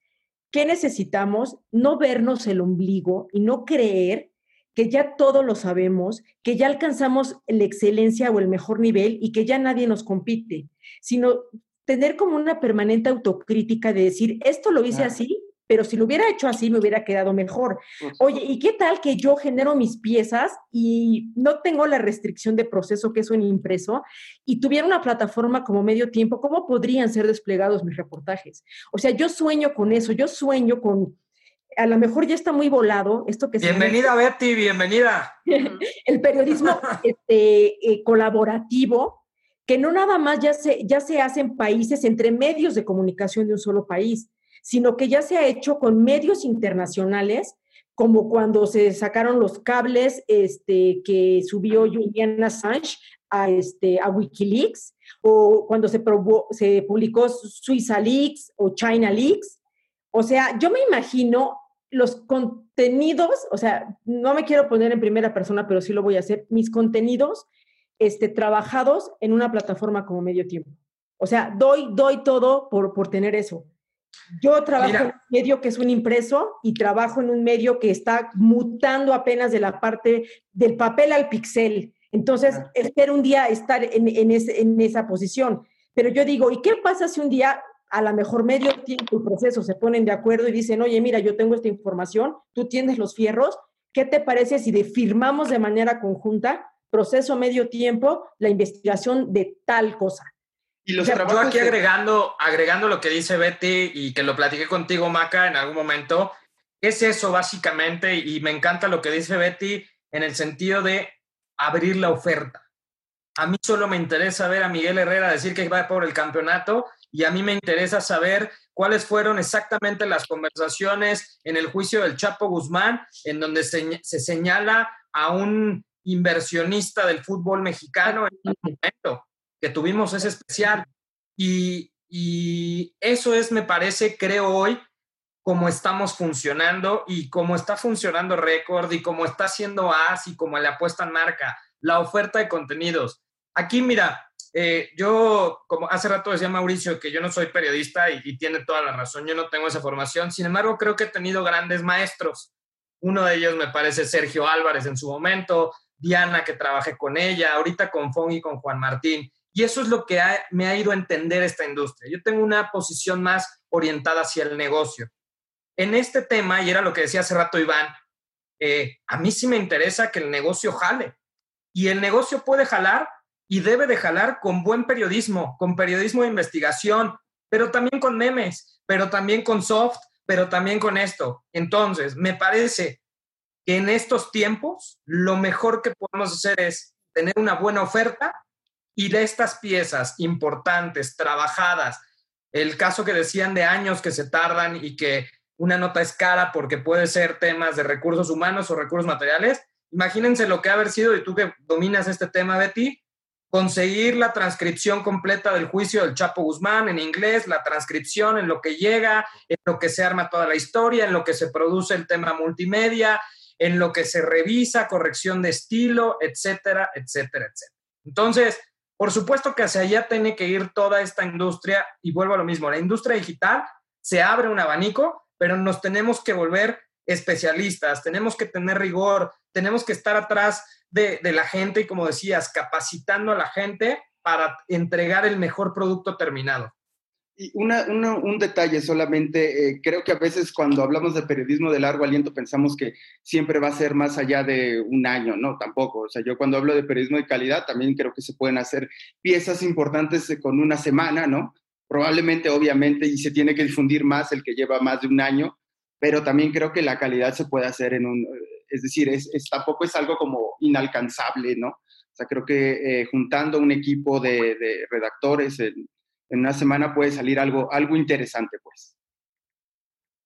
¿Qué necesitamos? No vernos el ombligo y no creer que ya todo lo sabemos, que ya alcanzamos la excelencia o el mejor nivel y que ya nadie nos compite, sino tener como una permanente autocrítica de decir, esto lo hice así, pero si lo hubiera hecho así me hubiera quedado mejor. Oye, ¿y qué tal que yo genero mis piezas y no tengo la restricción de proceso que es un impreso y tuviera una plataforma como medio tiempo? ¿Cómo podrían ser desplegados mis reportajes? O sea, yo sueño con eso, yo sueño con, a lo mejor ya está muy volado esto que bienvenida Betty bienvenida [LAUGHS] el periodismo este, eh, colaborativo que no nada más ya se ya se hace en países entre medios de comunicación de un solo país sino que ya se ha hecho con medios internacionales, como cuando se sacaron los cables este, que subió Julian Assange a, este, a Wikileaks, o cuando se, se publicó Suiza Leaks o China Leaks. O sea, yo me imagino los contenidos, o sea, no me quiero poner en primera persona, pero sí lo voy a hacer, mis contenidos este, trabajados en una plataforma como medio tiempo. O sea, doy, doy todo por, por tener eso. Yo trabajo en un medio que es un impreso y trabajo en un medio que está mutando apenas de la parte del papel al pixel. Entonces, espero un día estar en, en, esa posición. Pero yo digo, ¿y qué pasa si un día a lo mejor medio tiempo el proceso se ponen de acuerdo y dicen, oye, mira, yo tengo esta información, tú tienes los fierros, ¿qué te parece si firmamos de manera conjunta, proceso medio tiempo, la investigación de tal cosa? Y los Yo aquí agregando, agregando lo que dice Betty y que lo platiqué contigo, Maca, en algún momento, es eso básicamente, y me encanta lo que dice Betty en el sentido de abrir la oferta. A mí solo me interesa ver a Miguel Herrera decir que va por el campeonato y a mí me interesa saber cuáles fueron exactamente las conversaciones en el juicio del Chapo Guzmán, en donde se, se señala a un inversionista del fútbol mexicano en un momento que tuvimos ese especial. Y, y eso es, me parece, creo hoy, cómo estamos funcionando y cómo está funcionando Record y cómo está haciendo AS y cómo le apuestan marca, la oferta de contenidos. Aquí, mira, eh, yo, como hace rato decía Mauricio, que yo no soy periodista y, y, tiene toda la razón, yo no tengo esa formación, sin embargo, creo que he tenido grandes maestros. Uno de ellos me parece Sergio Álvarez en su momento, Diana, que trabajé con ella, ahorita con Fong y con Juan Martín. Y eso es lo que me ha ido a entender esta industria. Yo tengo una posición más orientada hacia el negocio. En este tema, y era lo que decía hace rato Iván, eh, a mí sí me interesa que el negocio jale. Y el negocio puede jalar y debe de jalar con buen periodismo, con periodismo de investigación, pero también con memes, pero también con soft, pero también con esto. Entonces, me parece que en estos tiempos lo mejor que podemos hacer es tener una buena oferta y de estas piezas importantes, trabajadas, el caso que decían de años que se tardan y que una nota es cara porque puede ser temas de recursos humanos o recursos materiales, imagínense lo que ha haber sido, y tú que dominas este tema, Betty, conseguir la transcripción completa del juicio del Chapo Guzmán en inglés, la transcripción en lo que llega, en lo que se arma toda la historia, en lo que se produce el tema multimedia, en lo que se revisa, corrección de estilo, etcétera, etcétera, etcétera. Entonces, por supuesto que hacia allá tiene que ir toda esta industria y vuelvo a lo mismo, la industria digital se abre un abanico, pero nos tenemos que volver especialistas, tenemos que tener rigor, tenemos que estar atrás de, la gente y como decías, capacitando a la gente para entregar el mejor producto terminado. Y un detalle solamente, eh, creo que a veces cuando hablamos de periodismo de largo aliento pensamos que siempre va a ser más allá de un año, no, tampoco. O sea, yo cuando hablo de periodismo de calidad también creo que se pueden hacer piezas importantes con una semana, ¿no? Probablemente, obviamente, y se tiene que difundir más el que lleva más de un año, pero también creo que la calidad se puede hacer en un, es decir, es, tampoco es algo como inalcanzable, ¿no? O sea, creo que eh, juntando un equipo de, de redactores, en, en una semana puede salir algo, algo interesante, pues.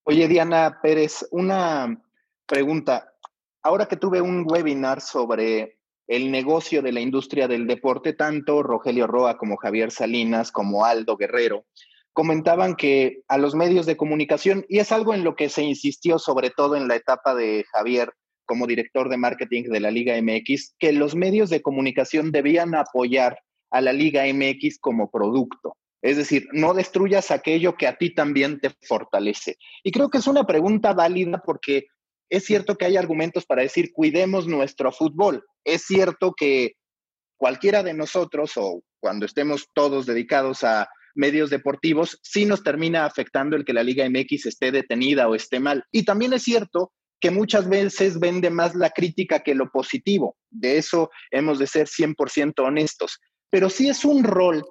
Oye, Diana Pérez, una pregunta. Ahora que tuve un webinar sobre el negocio de la industria del deporte, tanto Rogelio Roa como Javier Salinas, como Aldo Guerrero, comentaban que a los medios de comunicación, y es algo en lo que se insistió sobre todo en la etapa de Javier como director de marketing de la Liga MX, que los medios de comunicación debían apoyar a la Liga MX como producto. Es decir, no destruyas aquello que a ti también te fortalece. Y creo que es una pregunta válida porque es cierto que hay argumentos para decir, cuidemos nuestro fútbol. Es cierto que cualquiera de nosotros o cuando estemos todos dedicados a medios deportivos, sí nos termina afectando el que la Liga MX esté detenida o esté mal. Y también es cierto que muchas veces vende más la crítica que lo positivo. De eso hemos de ser 100% honestos. Pero sí es un rol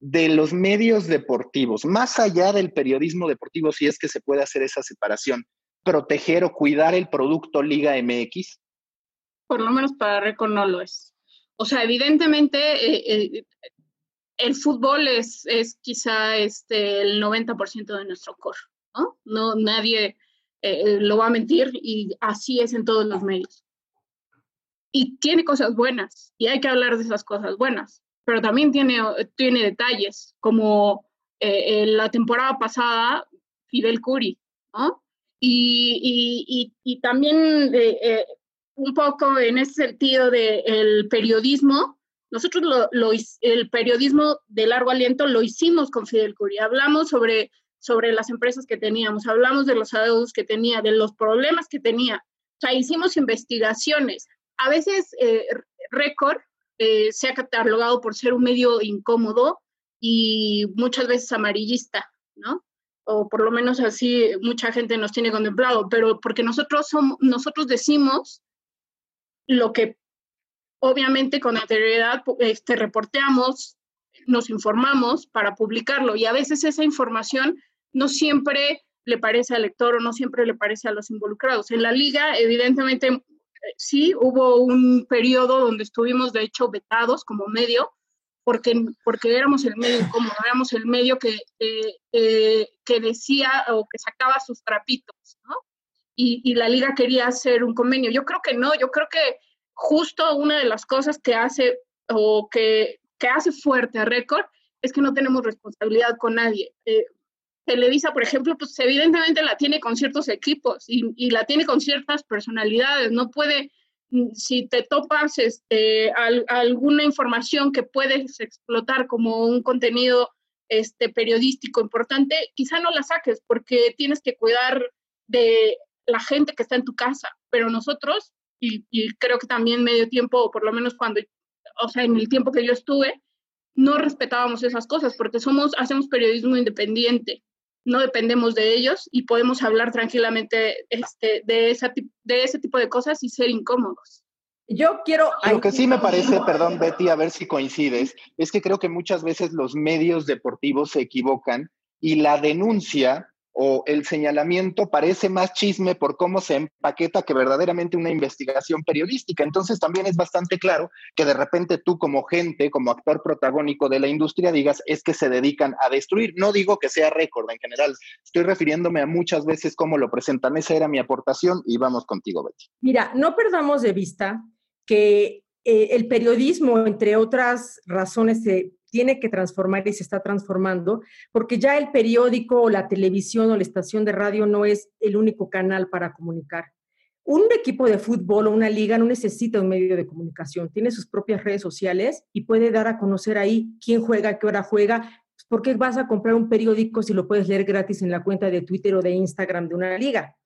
de los medios deportivos, más allá del periodismo deportivo, si es que se puede hacer esa separación, proteger o cuidar el producto Liga MX? Por lo menos para Record no lo es. O sea, evidentemente eh, el fútbol es, es quizá este, el 90% de nuestro core, ¿no? no nadie eh, lo va a mentir y así es en todos los medios. Y tiene cosas buenas y hay que hablar de esas cosas buenas pero también tiene, tiene detalles, como eh, la temporada pasada, Fidel Curi, ¿no? Y, y, también eh, un poco en ese sentido del periodismo, nosotros lo, el periodismo de largo aliento lo hicimos con Fidel Curi, hablamos sobre, sobre las empresas que teníamos, hablamos de los adeudos que tenía, de los problemas que tenía, o sea, hicimos investigaciones. A veces eh, récord eh, se ha catalogado por ser un medio incómodo y muchas veces amarillista, ¿no? O por lo menos así mucha gente nos tiene contemplado, pero porque nosotros, somos, nosotros decimos lo que obviamente con anterioridad este, reporteamos, nos informamos para publicarlo y a veces esa información no siempre le parece al lector o no siempre le parece a los involucrados. En la liga, evidentemente, sí, hubo un periodo donde estuvimos, de hecho, vetados como medio, porque, porque éramos el medio incómodo, éramos el medio que, que decía o que sacaba sus trapitos, ¿no? Y, y, la liga quería hacer un convenio. Yo creo que no, yo creo que justo una de las cosas que hace o que, que hace fuerte a Récord es que no tenemos responsabilidad con nadie. Eh, Televisa, por ejemplo, pues evidentemente la tiene con ciertos equipos y, la tiene con ciertas personalidades. No puede, mm, si te topas este, alguna información que puedes explotar como un contenido este, periodístico importante, quizá no la saques porque tienes que cuidar de la gente que está en tu casa. Pero nosotros, y, y creo que también medio tiempo, o por lo menos cuando, o sea, en el tiempo que yo estuve, no respetábamos esas cosas porque somos, hacemos periodismo independiente, no dependemos de ellos y podemos hablar tranquilamente este, de, esa, de ese tipo de cosas y ser incómodos. Yo quiero... Lo que sí me parece, perdón Betty, a ver si coincides, es que creo que muchas veces los medios deportivos se equivocan y la denuncia o el señalamiento parece más chisme por cómo se empaqueta que verdaderamente una investigación periodística. Entonces también es bastante claro que de repente tú como gente, como actor protagónico de la industria, digas es que se dedican a destruir. No digo que sea récord en general, estoy refiriéndome a muchas veces cómo lo presentan. Esa era mi aportación y vamos contigo, Betty. Mira, no perdamos de vista que eh, el periodismo, entre otras razones, se tiene que transformar y se está transformando, porque ya el periódico o la televisión o la estación de radio no es el único canal para comunicar. Un equipo de fútbol o una liga no necesita un medio de comunicación, tiene sus propias redes sociales y puede dar a conocer ahí quién juega, qué hora juega. ¿Por qué vas a comprar un periódico si lo puedes leer gratis en la cuenta de Twitter o de Instagram de una liga?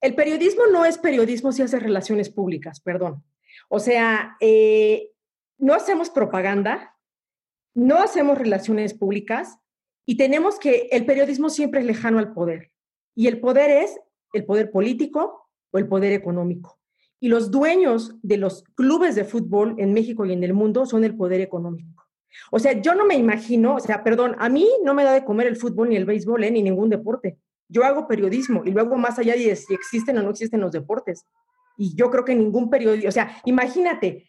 El periodismo no es periodismo si hace relaciones públicas, perdón. O sea, eh, no hacemos propaganda, no hacemos relaciones públicas y tenemos que, el periodismo siempre es lejano al poder. Y el poder es el poder político o el poder económico. Y los dueños de los clubes de fútbol en México y en el mundo son el poder económico. O sea, yo no me imagino, o sea, perdón, a mí no me da de comer el fútbol ni el béisbol, eh, ni ningún deporte. Yo hago periodismo y luego más allá de si existen o no existen los deportes. Y yo creo que ningún periodista, o sea, imagínate,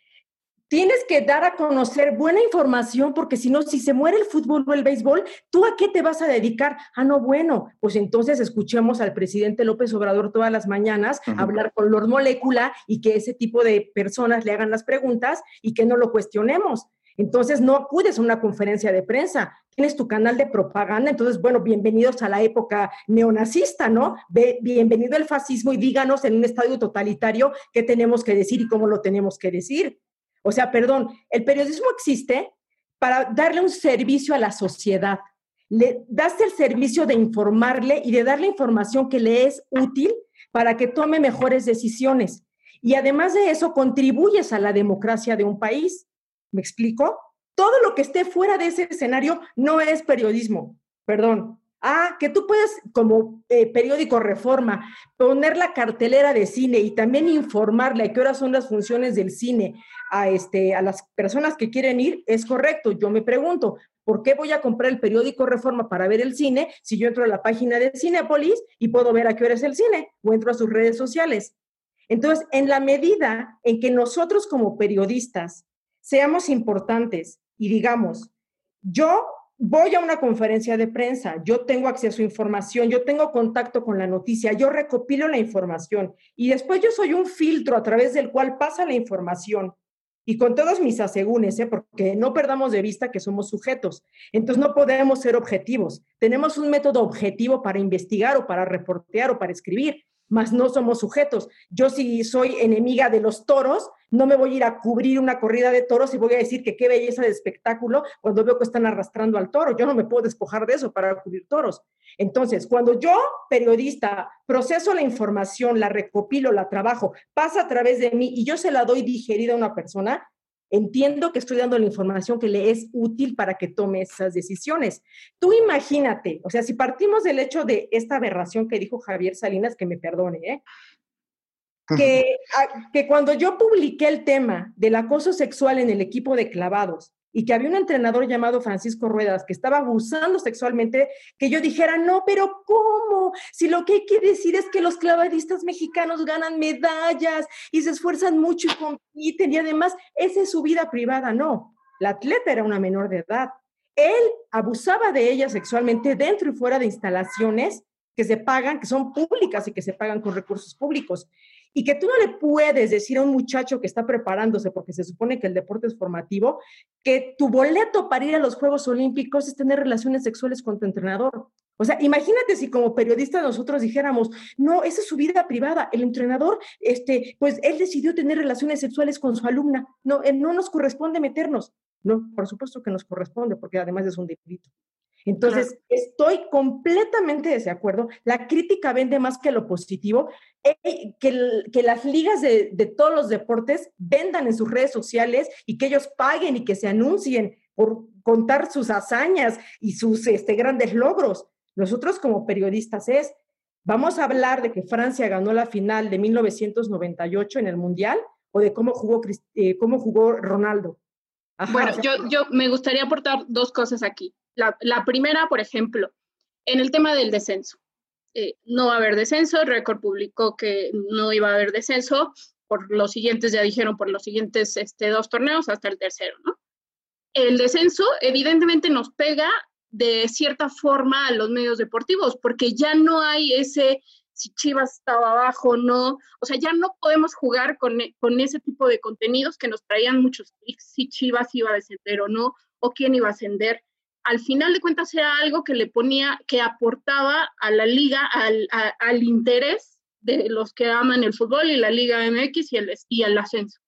tienes que dar a conocer buena información porque si no, si se muere el fútbol o el béisbol, ¿tú a qué te vas a dedicar? Ah, no, bueno, pues entonces escuchemos al presidente López Obrador todas las mañanas hablar con Lord Molécula y que ese tipo de personas le hagan las preguntas y que no lo cuestionemos. Entonces no acudes a una conferencia de prensa, tienes tu canal de propaganda, entonces, bueno, bienvenidos a la época neonazista, ¿no? bienvenido al fascismo y díganos en un estadio totalitario qué tenemos que decir y cómo lo tenemos que decir. O sea, perdón, el periodismo existe para darle un servicio a la sociedad. Le das el servicio de informarle y de darle información que le es útil para que tome mejores decisiones. Y además de eso, contribuyes a la democracia de un país. ¿Me explico? Todo lo que esté fuera de ese escenario no es periodismo. Perdón, Ah, que tú puedes, como eh, periódico Reforma, poner la cartelera de cine y también informarle a qué horas son las funciones del cine a, este, a las personas que quieren ir, es correcto. Yo me pregunto, ¿por qué voy a comprar el periódico Reforma para ver el cine si yo entro a la página de Cinepolis y puedo ver a qué hora es el cine o entro a sus redes sociales? Entonces, en la medida en que nosotros como periodistas seamos importantes y digamos, yo voy a una conferencia de prensa, yo tengo acceso a información, yo tengo contacto con la noticia, yo recopilo la información y después yo soy un filtro a través del cual pasa la información. Y con todos mis asegúnes, ¿eh? porque no perdamos de vista que somos sujetos. Entonces no podemos ser objetivos. Tenemos un método objetivo para investigar o para reportear o para escribir, mas no somos sujetos. Yo si soy enemiga de los toros, no me voy a ir a cubrir una corrida de toros y voy a decir que qué belleza de espectáculo cuando veo que están arrastrando al toro. Yo no me puedo despojar de eso para cubrir toros. Entonces, cuando yo, periodista, proceso la información, la recopilo, la trabajo, pasa a través de mí y yo se la doy digerida a una persona, entiendo que estoy dando la información que le es útil para que tome esas decisiones. Tú imagínate, o sea, si partimos del hecho de esta aberración que dijo Javier Salinas, que me perdone, ¿eh? que, [LAUGHS] que cuando yo publiqué el tema del acoso sexual en el equipo de clavados y que había un entrenador llamado Francisco Ruedas que estaba abusando sexualmente, que yo dijera, no, pero ¿cómo? Si lo que hay que decir es que los clavadistas mexicanos ganan medallas y se esfuerzan mucho y compiten y además esa es su vida privada, no. La atleta era una menor de edad. Él abusaba de ella sexualmente dentro y fuera de instalaciones que se pagan, que son públicas y que se pagan con recursos públicos y que tú no le puedes decir a un muchacho que está preparándose, porque se supone que el deporte es formativo, que tu boleto para ir a los Juegos Olímpicos es tener relaciones sexuales con tu entrenador. O sea, imagínate si como periodistas nosotros dijéramos, no, esa es su vida privada. El entrenador, este, pues él decidió tener relaciones sexuales con su alumna. No, no nos corresponde meternos. No, por supuesto que nos corresponde, porque además es un delito. Entonces, estoy completamente de desacuerdo. La crítica vende más que lo positivo. Eh, que, que, las ligas de, de, todos los deportes vendan en sus redes sociales y que ellos paguen y que se anuncien por contar sus hazañas y sus este, grandes logros. Nosotros como periodistas es, vamos a hablar de que Francia ganó la final de 1998 en el Mundial o de cómo jugó, eh, cómo jugó Ronaldo. bueno, yo, yo me gustaría aportar dos cosas aquí. La, primera, por ejemplo, en el tema del descenso. Eh, no va a haber descenso, el récord publicó que no iba a haber descenso, por los siguientes, ya dijeron, por los siguientes este, dos torneos hasta el tercero, ¿no? El descenso evidentemente nos pega de cierta forma a los medios deportivos, porque ya no hay ese si Chivas estaba abajo no, o sea, ya no podemos jugar con, con ese tipo de contenidos que nos traían muchos si Chivas iba a descender o no, o quién iba a ascender. Al final de cuentas era algo que le ponía, que aportaba a la liga, al, interés de los que aman el fútbol y la Liga MX y el, y el ascenso.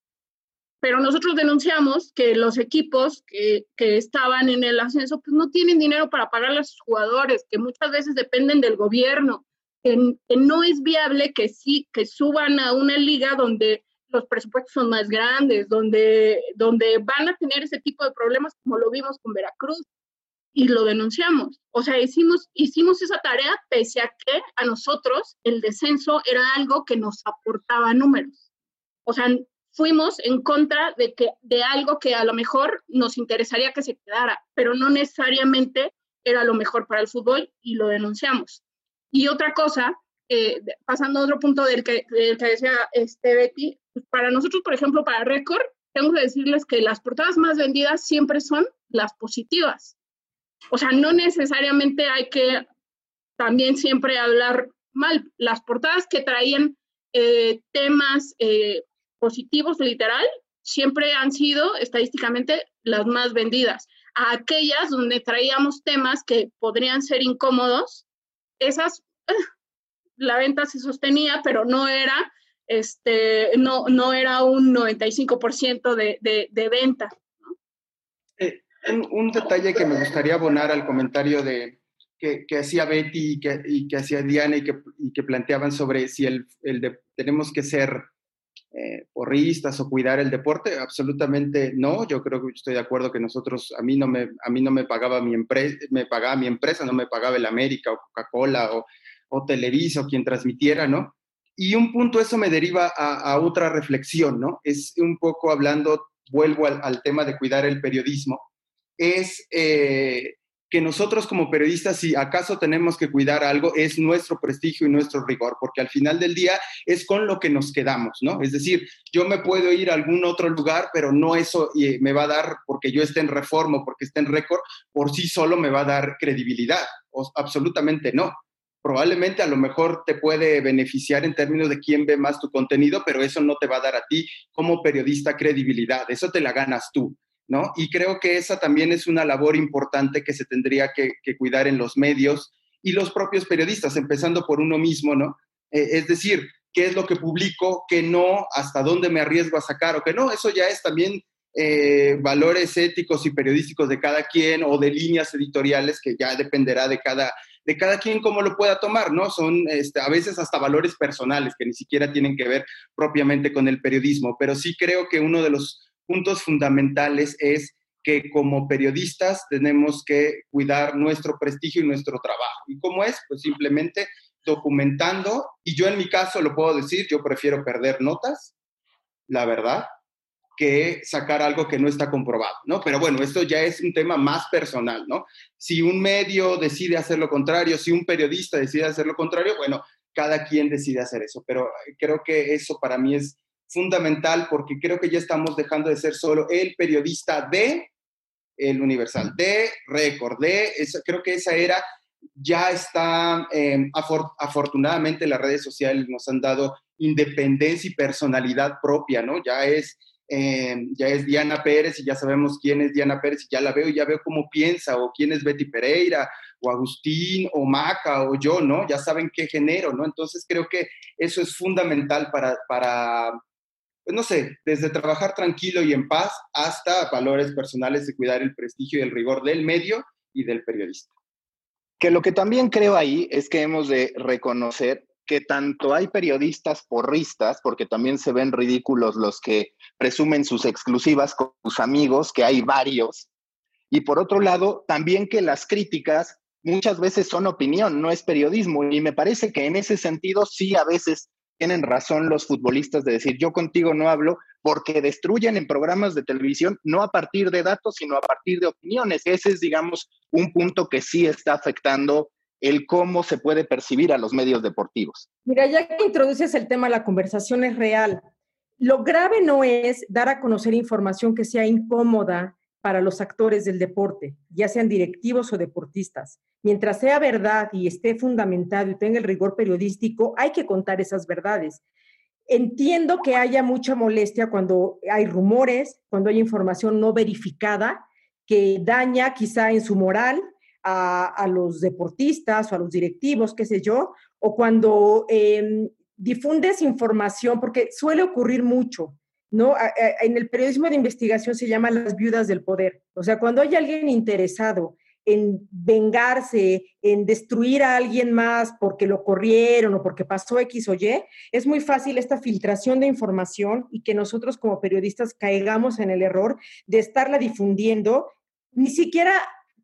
Pero nosotros denunciamos que los equipos que, que, estaban en el ascenso pues no tienen dinero para pagar a sus jugadores, que muchas veces dependen del gobierno, que, no es viable que sí, que suban a una liga donde los presupuestos son más grandes, donde, donde van a tener ese tipo de problemas como lo vimos con Veracruz y lo denunciamos. O sea, hicimos, hicimos esa tarea pese a que a nosotros el descenso era algo que nos aportaba números. O sea, fuimos en contra de, que, de algo que a lo mejor nos interesaría que se quedara, pero no necesariamente era lo mejor para el fútbol y lo denunciamos. Y otra cosa, eh, pasando a otro punto del que, del que decía este Betty, pues para nosotros, por ejemplo, para Record, tengo que decirles que las portadas más vendidas siempre son las positivas. O sea, no necesariamente hay que también siempre hablar mal. Las portadas que traían eh, temas eh, positivos literal siempre han sido estadísticamente las más vendidas. A aquellas donde traíamos temas que podrían ser incómodos, esas la venta se sostenía, pero no era este no, no era un 95% de, de, de, venta. Eh, un, detalle que me gustaría abonar al comentario de, que, hacía Betty y que, hacía Diana y que, planteaban sobre si el, tenemos que ser eh, porristas o cuidar el deporte, absolutamente no. Yo creo que estoy de acuerdo que nosotros, a mí no me, a mí no me pagaba mi empresa, me pagaba mi empresa, no me pagaba el América o Coca-Cola o, o, Televisa o quien transmitiera, ¿no? Y un punto eso me deriva a, otra reflexión, ¿no? Es un poco hablando, vuelvo al tema de cuidar el periodismo, es eh, que nosotros como periodistas, si acaso tenemos que cuidar algo, es nuestro prestigio y nuestro rigor, porque al final del día es con lo que nos quedamos, ¿no? Es decir, yo me puedo ir a algún otro lugar, pero no eso me va a dar, porque yo esté en reforma, porque esté en récord, por sí solo me va a dar credibilidad, absolutamente no. Probablemente a lo mejor te puede beneficiar en términos de quién ve más tu contenido, pero eso no te va a dar a ti como periodista credibilidad, eso te la ganas tú. ¿No? Y creo que esa también es una labor importante que se tendría que, cuidar en los medios y los propios periodistas, empezando por uno mismo, ¿no? Eh, es decir, qué es lo que publico, qué no, hasta dónde me arriesgo a sacar o qué no, eso ya es también eh, valores éticos y periodísticos de cada quien o de líneas editoriales que ya dependerá de cada, de cada quien cómo lo pueda tomar, ¿no? Son este, a veces hasta valores personales que ni siquiera tienen que ver propiamente con el periodismo, pero sí creo que uno de los puntos fundamentales es que como periodistas tenemos que cuidar nuestro prestigio y nuestro trabajo. ¿Y cómo es? Pues simplemente documentando, y yo en mi caso lo puedo decir, yo prefiero perder notas, la verdad, que sacar algo que no está comprobado, ¿no? Pero bueno, esto ya es un tema más personal, ¿no? Si un medio decide hacer lo contrario, si un periodista decide hacer lo contrario, bueno, cada quien decide hacer eso, pero creo que eso para mí es fundamental porque creo que ya estamos dejando de ser solo el periodista de el Universal, de Récord, de, creo que esa era ya está, em, afortunadamente las redes sociales nos han dado independencia y personalidad propia, ¿no? Ya es, em, ya es Diana Pérez y ya sabemos quién es Diana Pérez y ya la veo y ya veo cómo piensa o quién es Betty Pereira o Agustín, o Maca, o yo, ¿no? Ya saben qué género, ¿no? Entonces creo que eso es fundamental para pues no sé, desde trabajar tranquilo y en paz hasta valores personales de cuidar el prestigio y el rigor del medio y del periodista. Que lo que también creo ahí es que hemos de reconocer que tanto hay periodistas porristas, porque también se ven ridículos los que presumen sus exclusivas con sus amigos, que hay varios, y por otro lado, también que las críticas muchas veces son opinión, no es periodismo, y me parece que en ese sentido sí a veces tienen razón los futbolistas de decir, yo contigo no hablo, porque destruyen en programas de televisión no a partir de datos, sino a partir de opiniones. Ese es, digamos, un punto que sí está afectando el cómo se puede percibir a los medios deportivos. Mira, ya que introduces el tema, la conversación es real. Lo grave no es dar a conocer información que sea incómoda para los actores del deporte, ya sean directivos o deportistas. Mientras sea verdad y esté fundamentado y tenga el rigor periodístico, hay que contar esas verdades. Entiendo que haya mucha molestia cuando hay rumores, cuando hay información no verificada que daña quizá en su moral a, los deportistas o a los directivos, qué sé yo, o cuando em, difundes información, porque suele ocurrir mucho, ¿no? En el periodismo de investigación se llama las viudas del poder. O sea, cuando hay alguien interesado en vengarse, en destruir a alguien más porque lo corrieron o porque pasó X o Y, es muy fácil esta filtración de información y que nosotros como periodistas caigamos en el error de estarla difundiendo, ni siquiera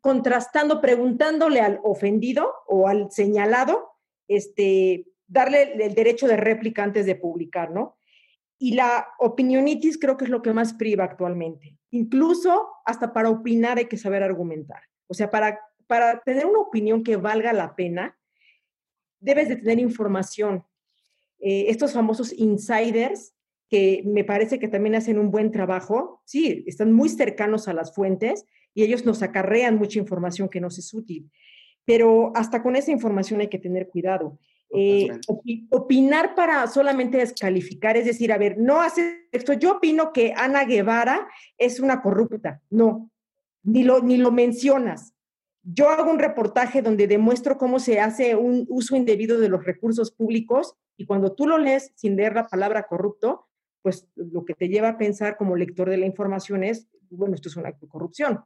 contrastando, preguntándole al ofendido o al señalado, este, darle el derecho de réplica antes de publicar, ¿no? Y la opinionitis creo que es lo que más priva actualmente. Incluso hasta para opinar hay que saber argumentar. O sea, para, para tener una opinión que valga la pena, debes de tener información. Eh, estos famosos insiders, que me parece que también hacen un buen trabajo, sí, están muy cercanos a las fuentes y ellos nos acarrean mucha información que nos es útil. Pero hasta con esa información hay que tener cuidado. Eh, opinar para solamente descalificar, es decir, a ver, no hace esto. Yo opino que Ana Guevara es una corrupta. No, ni lo, ni lo mencionas. Yo hago un reportaje donde demuestro cómo se hace un uso indebido de los recursos públicos y cuando tú lo lees sin leer la palabra corrupto, pues lo que te lleva a pensar como lector de la información es, bueno, esto es una corrupción.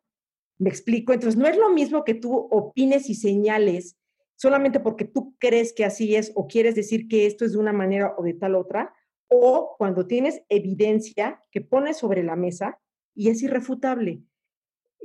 Me explico, entonces no es lo mismo que tú opines y señales solamente porque tú crees que así es o quieres decir que esto es de una manera o de tal otra, o cuando tienes evidencia que pones sobre la mesa y es irrefutable.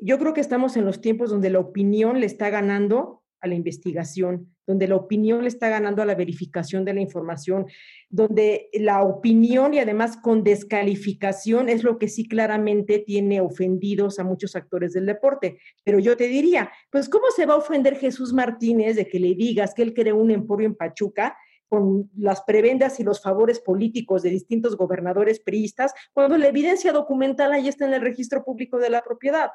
Yo creo que estamos en los tiempos donde la opinión le está ganando a la investigación, donde la opinión le está ganando a la verificación de la información, donde la opinión y además con descalificación es lo que sí claramente tiene ofendidos a muchos actores del deporte. Pero yo te diría, pues ¿cómo se va a ofender Jesús Martínez de que le digas que él creó un emporio en Pachuca? con las prebendas y los favores políticos de distintos gobernadores priistas, cuando la evidencia documental ahí está en el registro público de la propiedad.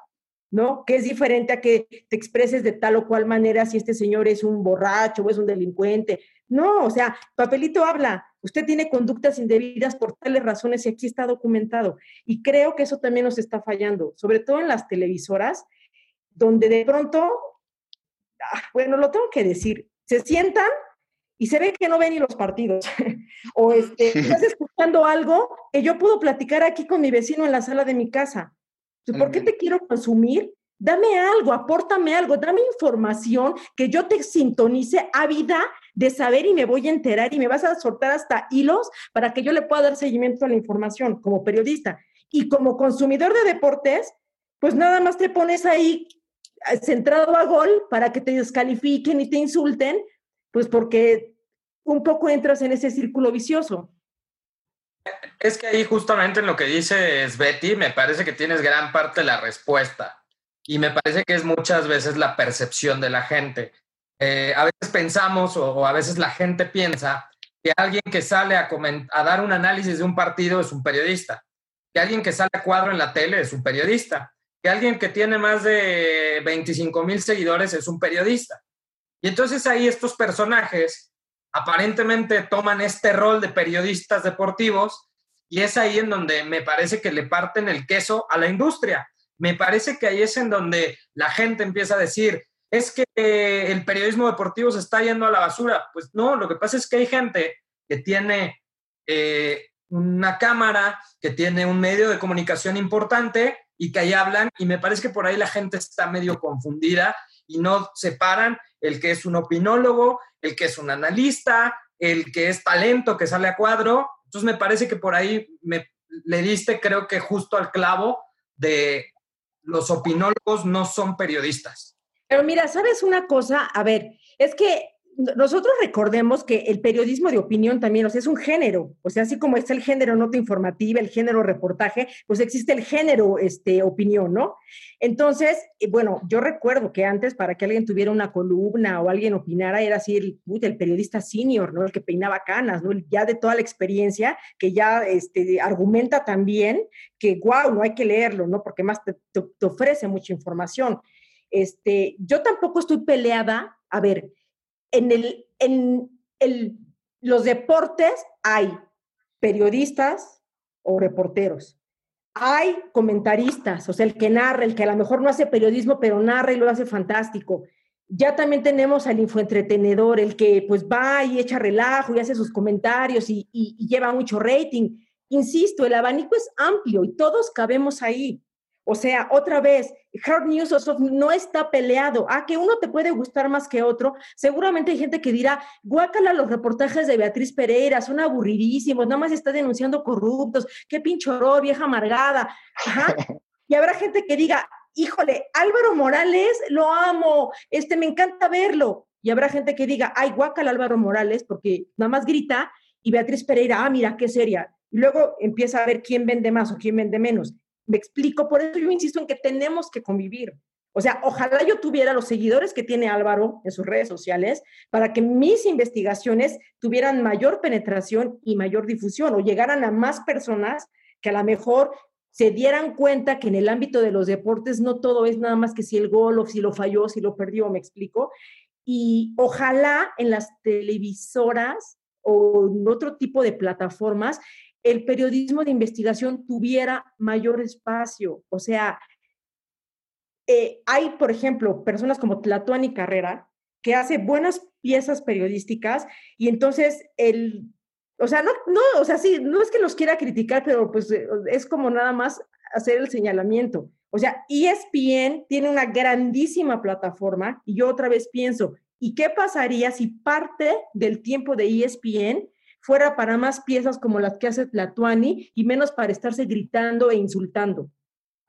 ¿No? Que es diferente a que te expreses de tal o cual manera si este señor es un borracho o es un delincuente. No, o sea, papelito habla. Usted tiene conductas indebidas por tales razones y aquí está documentado. Y creo que eso también nos está fallando, sobre todo en las televisoras, donde de pronto, ah, bueno, lo tengo que decir, se sientan y se ve que no ven ni los partidos. [LAUGHS] o este, estás escuchando algo que yo puedo platicar aquí con mi vecino en la sala de mi casa ¿Por qué te quiero consumir? Dame algo, apórtame algo, dame información que yo te sintonice ávida de saber y me voy a enterar y me vas a soltar hasta hilos para que yo le pueda dar seguimiento a la información como periodista. Y como consumidor de deportes, pues nada más te pones ahí eh, centrado a gol para que te descalifiquen y te insulten, pues porque un poco entras en ese círculo vicioso. Es que ahí justamente en lo que dices, Betty, me parece que tienes gran parte de la respuesta. Y me parece que es muchas veces la percepción de la gente. Eh, a veces pensamos o, a veces la gente piensa que alguien que sale a, a dar un análisis de un partido es un periodista, que alguien que sale a cuadro en la tele es un periodista, que alguien que tiene más de 25 mil seguidores es un periodista. Y entonces ahí estos personajes aparentemente toman este rol de periodistas deportivos y es ahí en donde me parece que le parten el queso a la industria. Me parece que ahí es en donde la gente empieza a decir, es que el periodismo deportivo se está yendo a la basura. Pues no, lo que pasa es que hay gente que tiene eh, una cámara, que tiene un medio de comunicación importante y que ahí hablan y me parece que por ahí la gente está medio confundida y no separan el que es un opinólogo, el que es un analista, el que es talento que sale a cuadro. Entonces me parece que por ahí me le diste creo que justo al clavo de los opinólogos no son periodistas. Pero mira, ¿sabes una cosa? A ver, es que nosotros recordemos que el periodismo de opinión también, o sea, es un género, o sea, así como está el género nota informativa, el género reportaje, pues existe el género este, opinión, ¿no? Entonces, eh, bueno, yo recuerdo que antes para que alguien tuviera una columna o alguien opinara era así el, el periodista senior, ¿no? El que peinaba canas, ¿no? Ya de toda la experiencia, que ya este, argumenta también que, wow, no hay que leerlo, ¿no? Porque más te, te ofrece mucha información. Este, yo tampoco estoy peleada, a ver, en, el, en el, los deportes hay periodistas o reporteros. Hay comentaristas, o sea, el que narra, el que a lo mejor no hace periodismo, pero narra y lo hace fantástico. Ya también tenemos al infoentretenedor, el que pues va y echa relajo y hace sus comentarios y, y lleva mucho rating. Insisto, el abanico es amplio y todos cabemos ahí. O sea, otra vez, Hard News no está peleado. Ah, que uno te puede gustar más que otro. Seguramente hay gente que dirá, guácala los reportajes de Beatriz Pereira, son aburridísimos, nada más está denunciando corruptos, qué pinchoró, vieja amargada. Ajá. [LAUGHS] Y habrá gente que diga, híjole, Álvaro Morales, lo amo, este, me encanta verlo. Y habrá gente que diga, ay, guácala Álvaro Morales, porque nada más grita, y Beatriz Pereira, ah, mira, qué seria. Y luego empieza a ver quién vende más o quién vende menos. Me explico, por eso yo insisto en que tenemos que convivir. O sea, ojalá yo tuviera los seguidores que tiene Álvaro en sus redes sociales para que mis investigaciones tuvieran mayor penetración y mayor difusión o llegaran a más personas que a lo mejor se dieran cuenta que en el ámbito de los deportes no todo es nada más que si el gol o si lo falló, si lo perdió, me explico. Y ojalá en las televisoras o en otro tipo de plataformas el periodismo de investigación tuviera mayor espacio. O sea, eh, hay, por ejemplo, personas como Tlatuani Carrera, que hace buenas piezas periodísticas y entonces el, o sea, no, no, o sea, sí, no es que los quiera criticar, pero pues eh, es como nada más hacer el señalamiento. O sea, ESPN tiene una grandísima plataforma y yo otra vez pienso, ¿y qué pasaría si parte del tiempo de ESPN fuera para más piezas como las que hace Tlatuani y menos para estarse gritando e insultando.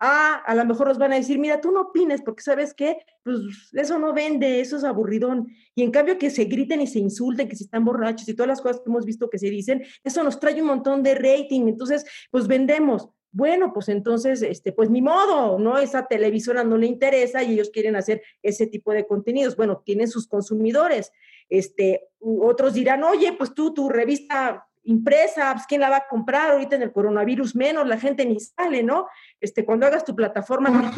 Ah, a lo mejor nos van a decir, mira, tú no opines, porque sabes qué, pues eso no vende, eso es aburridón. Y en cambio que se griten y se insulten, que si están borrachos y todas las cosas que hemos visto que se dicen, eso nos trae un montón de rating, entonces, pues vendemos. Bueno, pues entonces, este, pues ni modo, ¿no? Esa televisora no le interesa y ellos quieren hacer ese tipo de contenidos. Bueno, tienen sus consumidores. Este, otros dirán, oye, pues tú, tu revista impresa, pues ¿quién la va a comprar ahorita en el coronavirus? Menos, la gente ni sale, ¿no? Este, cuando hagas tu plataforma,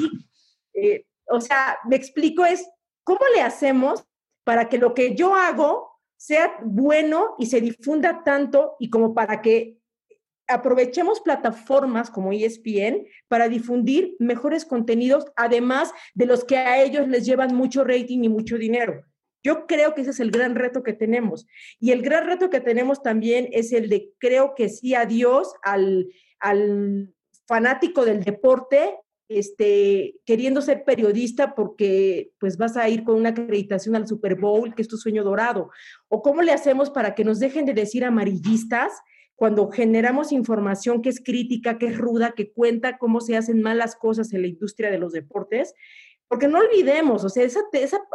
eh, o sea, me explico es, ¿cómo le hacemos para que lo que yo hago sea bueno y se difunda tanto y como para que aprovechemos plataformas como ESPN para difundir mejores contenidos, además de los que a ellos les llevan mucho rating y mucho dinero. Yo creo que ese es el gran reto que tenemos. Y el gran reto que tenemos también es el de, creo que sí, adiós al, al fanático del deporte, este, queriendo ser periodista porque pues vas a ir con una acreditación al Super Bowl, que es tu sueño dorado. O cómo le hacemos para que nos dejen de decir amarillistas cuando generamos información que es crítica, que es ruda, que cuenta cómo se hacen malas cosas en la industria de los deportes porque no olvidemos, o sea, esa,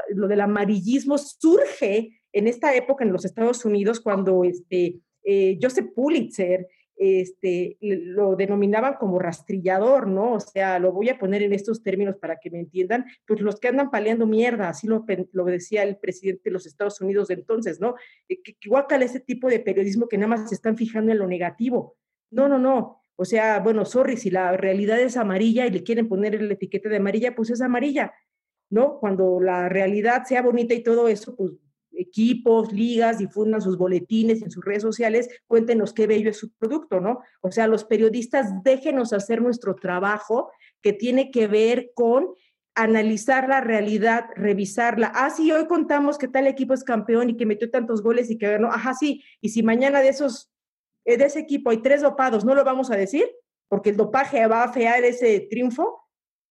lo del amarillismo surge en esta época en los Estados Unidos cuando este, eh, Joseph Pulitzer este, lo denominaban como rastrillador, ¿no? O sea, lo voy a poner en estos términos para que me entiendan, pues los que andan paleando mierda, así lo, decía el presidente de los Estados Unidos de entonces, ¿no? Eh, que, que ese tipo de periodismo que nada más se están fijando en lo negativo. No, no, no. O sea, bueno, sorry, si la realidad es amarilla y le quieren poner el etiquete de amarilla, pues es amarilla, ¿no? Cuando la realidad sea bonita y todo eso, pues equipos, ligas, difundan sus boletines en sus redes sociales, cuéntenos qué bello es su producto, ¿no? O sea, los periodistas déjenos hacer nuestro trabajo que tiene que ver con analizar la realidad, revisarla. Ah, sí, hoy contamos que tal equipo es campeón y que metió tantos goles y que ganó. Ajá, sí. Y si mañana de esos, eh, de ese equipo hay tres dopados, ¿no lo vamos a decir? Porque el dopaje va a fear ese triunfo.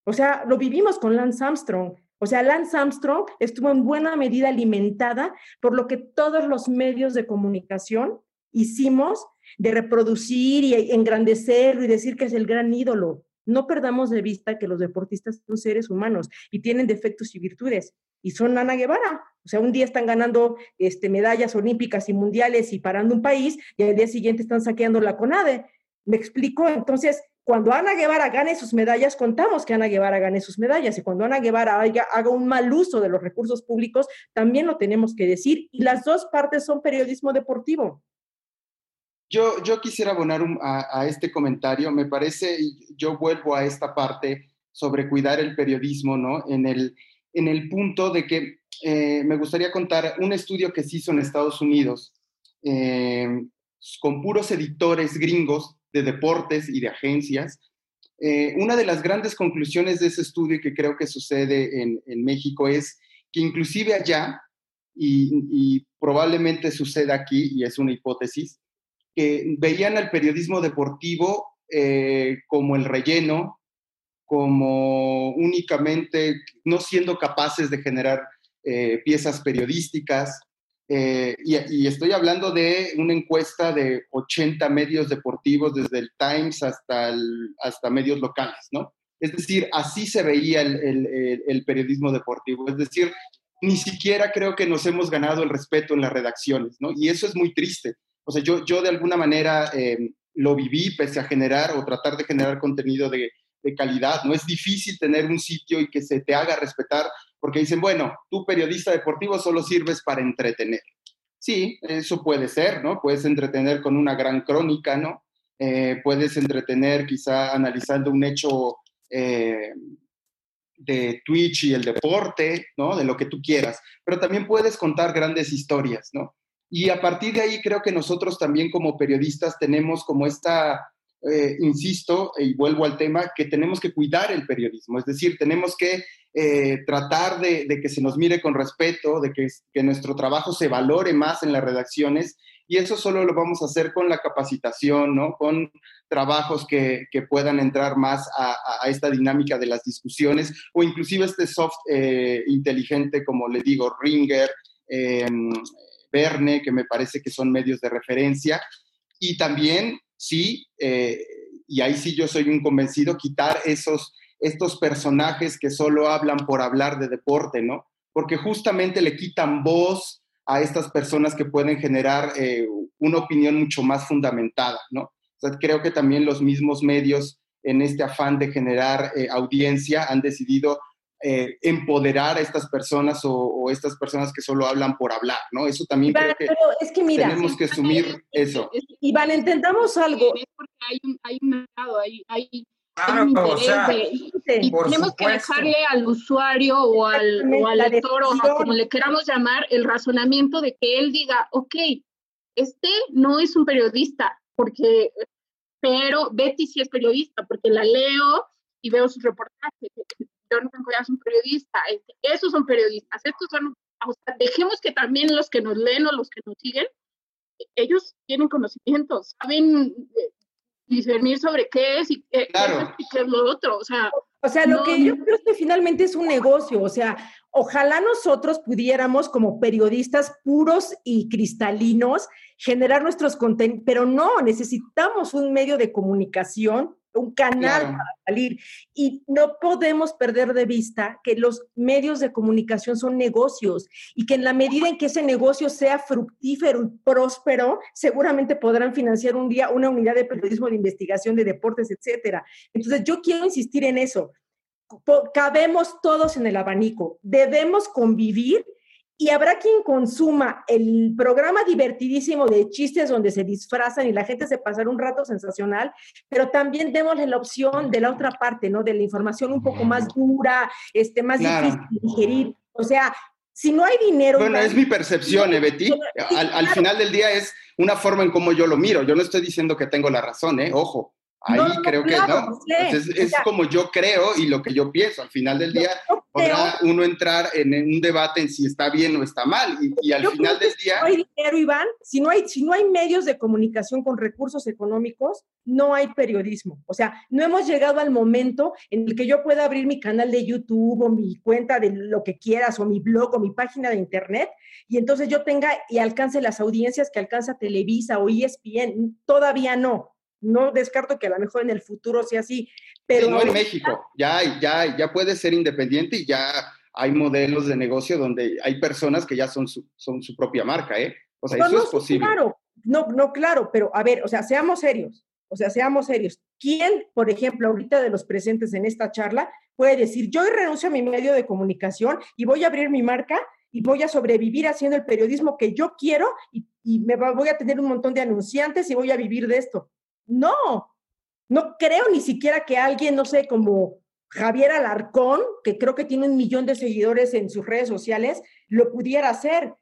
O sea, lo vivimos con Lance Armstrong. O sea, Lance Armstrong estuvo en buena medida alimentada por lo que todos los medios de comunicación hicimos de reproducir y engrandecerlo y decir que es el gran ídolo. No perdamos de vista que los deportistas son seres humanos y tienen defectos y virtudes. Y son Ana Guevara. O sea, un día están ganando este, medallas olímpicas y mundiales y parando un país y al día siguiente están saqueando la CONADE. ¿Me explico? Entonces, cuando Ana Guevara gane sus medallas, contamos que Ana Guevara gane sus medallas. Y cuando Ana Guevara haga, un mal uso de los recursos públicos, también lo tenemos que decir. Y las dos partes son periodismo deportivo. Yo, yo quisiera abonar a, este comentario. Me parece, yo vuelvo a esta parte sobre cuidar el periodismo, ¿no? En el, en el punto de que eh, me gustaría contar un estudio que se hizo en Estados Unidos eh, con puros editores gringos de deportes y de agencias. Eh, una de las grandes conclusiones de ese estudio que creo que sucede en, México es que inclusive allá, y, probablemente suceda aquí, y es una hipótesis, que veían al periodismo deportivo eh, como el relleno, como únicamente no siendo capaces de generar eh, piezas periodísticas, eh, y, estoy hablando de una encuesta de 80 medios deportivos, desde el Times hasta, hasta medios locales, ¿no? Es decir, así se veía el, periodismo deportivo. Es decir, ni siquiera creo que nos hemos ganado el respeto en las redacciones, ¿no? Y eso es muy triste. O sea, yo, yo de alguna manera em, lo viví pese a generar o tratar de generar contenido de, de calidad. No es difícil tener un sitio y que se te haga respetar porque dicen, bueno, tú periodista deportivo solo sirves para entretener. Sí, eso puede ser, ¿no? Puedes entretener con una gran crónica, ¿no? Eh, puedes entretener quizá analizando un hecho eh, de Twitch y el deporte, ¿no? De lo que tú quieras, pero también puedes contar grandes historias, ¿no? Y a partir de ahí creo que nosotros también como periodistas tenemos como esta eh, insisto y vuelvo al tema, que tenemos que cuidar el periodismo, es decir, tenemos que eh, tratar de, que se nos mire con respeto, de que, nuestro trabajo se valore más en las redacciones y eso solo lo vamos a hacer con la capacitación, ¿no? Con trabajos que, puedan entrar más a, esta dinámica de las discusiones o inclusive este soft eh, inteligente, como le digo, Ringer, Verne, que me parece que son medios de referencia. Y también sí, eh, y ahí sí yo soy un convencido, quitar esos, estos personajes que solo hablan por hablar de deporte, ¿no? Porque justamente le quitan voz a estas personas que pueden generar eh, una opinión mucho más fundamentada, ¿no? O sea, creo que también los mismos medios en este afán de generar eh, audiencia han decidido eh, empoderar a estas personas o, estas personas que solo hablan por hablar, ¿no? Eso también creo que, es que mira, tenemos que asumir eso. Iván, entendamos algo. porque hay un, hay un mercado, hay, hay, claro, o sea, y tenemos que dejarle al usuario o al, o al lector o como le queramos llamar el razonamiento de que él diga, ok, este no es un periodista, porque, pero Betty sí es periodista, porque la leo y veo sus reportajes Jonathan Coya es un periodista, este, esos son periodistas, estos son, o sea, dejemos que también los que nos leen o los que nos siguen, ellos tienen conocimientos, saben eh, discernir sobre qué es y qué, es, lo otro, o sea. O sea, lo que yo creo es que finalmente es un negocio, o sea, ojalá nosotros pudiéramos como periodistas puros y cristalinos generar nuestros contenidos, pero no, necesitamos un medio de comunicación un canal para salir. Y no podemos perder de vista que los medios de comunicación son negocios y que en la medida en que ese negocio sea fructífero y próspero, seguramente podrán financiar un día una unidad de periodismo de investigación de deportes, etcétera. Entonces, yo quiero insistir en eso. Cabemos todos en el abanico. Debemos convivir y habrá quien consuma el programa divertidísimo de chistes donde se disfrazan y la gente se pasará un rato sensacional, pero también démosle la opción de la otra parte, ¿no? De la información un poco más dura, este, más difícil de digerir. O sea, si no hay dinero... Bueno, es mi percepción, ¿eh, Betty? Al, al, final del día es una forma en cómo yo lo miro. Yo no estoy diciendo que tengo la razón, ¿eh? Ojo. Ahí creo que no. es, como yo creo y lo que yo pienso. Al final del día podrá uno entrar en, un debate en si está bien o está mal. Y, al final del día. Si no hay dinero, Iván, si no hay, si no hay medios de comunicación con recursos económicos, no hay periodismo. O sea, no hemos llegado al momento en el que yo pueda abrir mi canal de YouTube o mi cuenta de lo que quieras, o mi blog o mi página de internet, y entonces yo tenga y alcance las audiencias que alcanza Televisa o ESPN. Todavía no no descarto que a lo mejor en el futuro sea así, pero... no en México, ya, ya, ya puede ser independiente y ya hay modelos de negocio donde hay personas que ya son su, son su propia marca, ¿eh? O sea, eso es posible. Claro, no, no, claro, pero a ver, o sea, seamos serios, o sea, seamos serios. ¿Quién, por ejemplo, ahorita de los presentes en esta charla, puede decir, yo renuncio a mi medio de comunicación y voy a abrir mi marca y voy a sobrevivir haciendo el periodismo que yo quiero y, y me voy a tener un montón de anunciantes y voy a vivir de esto? No, no creo ni siquiera que alguien, no sé, como Javier Alarcón, que creo que tiene un millón de seguidores en sus redes sociales, lo pudiera hacer.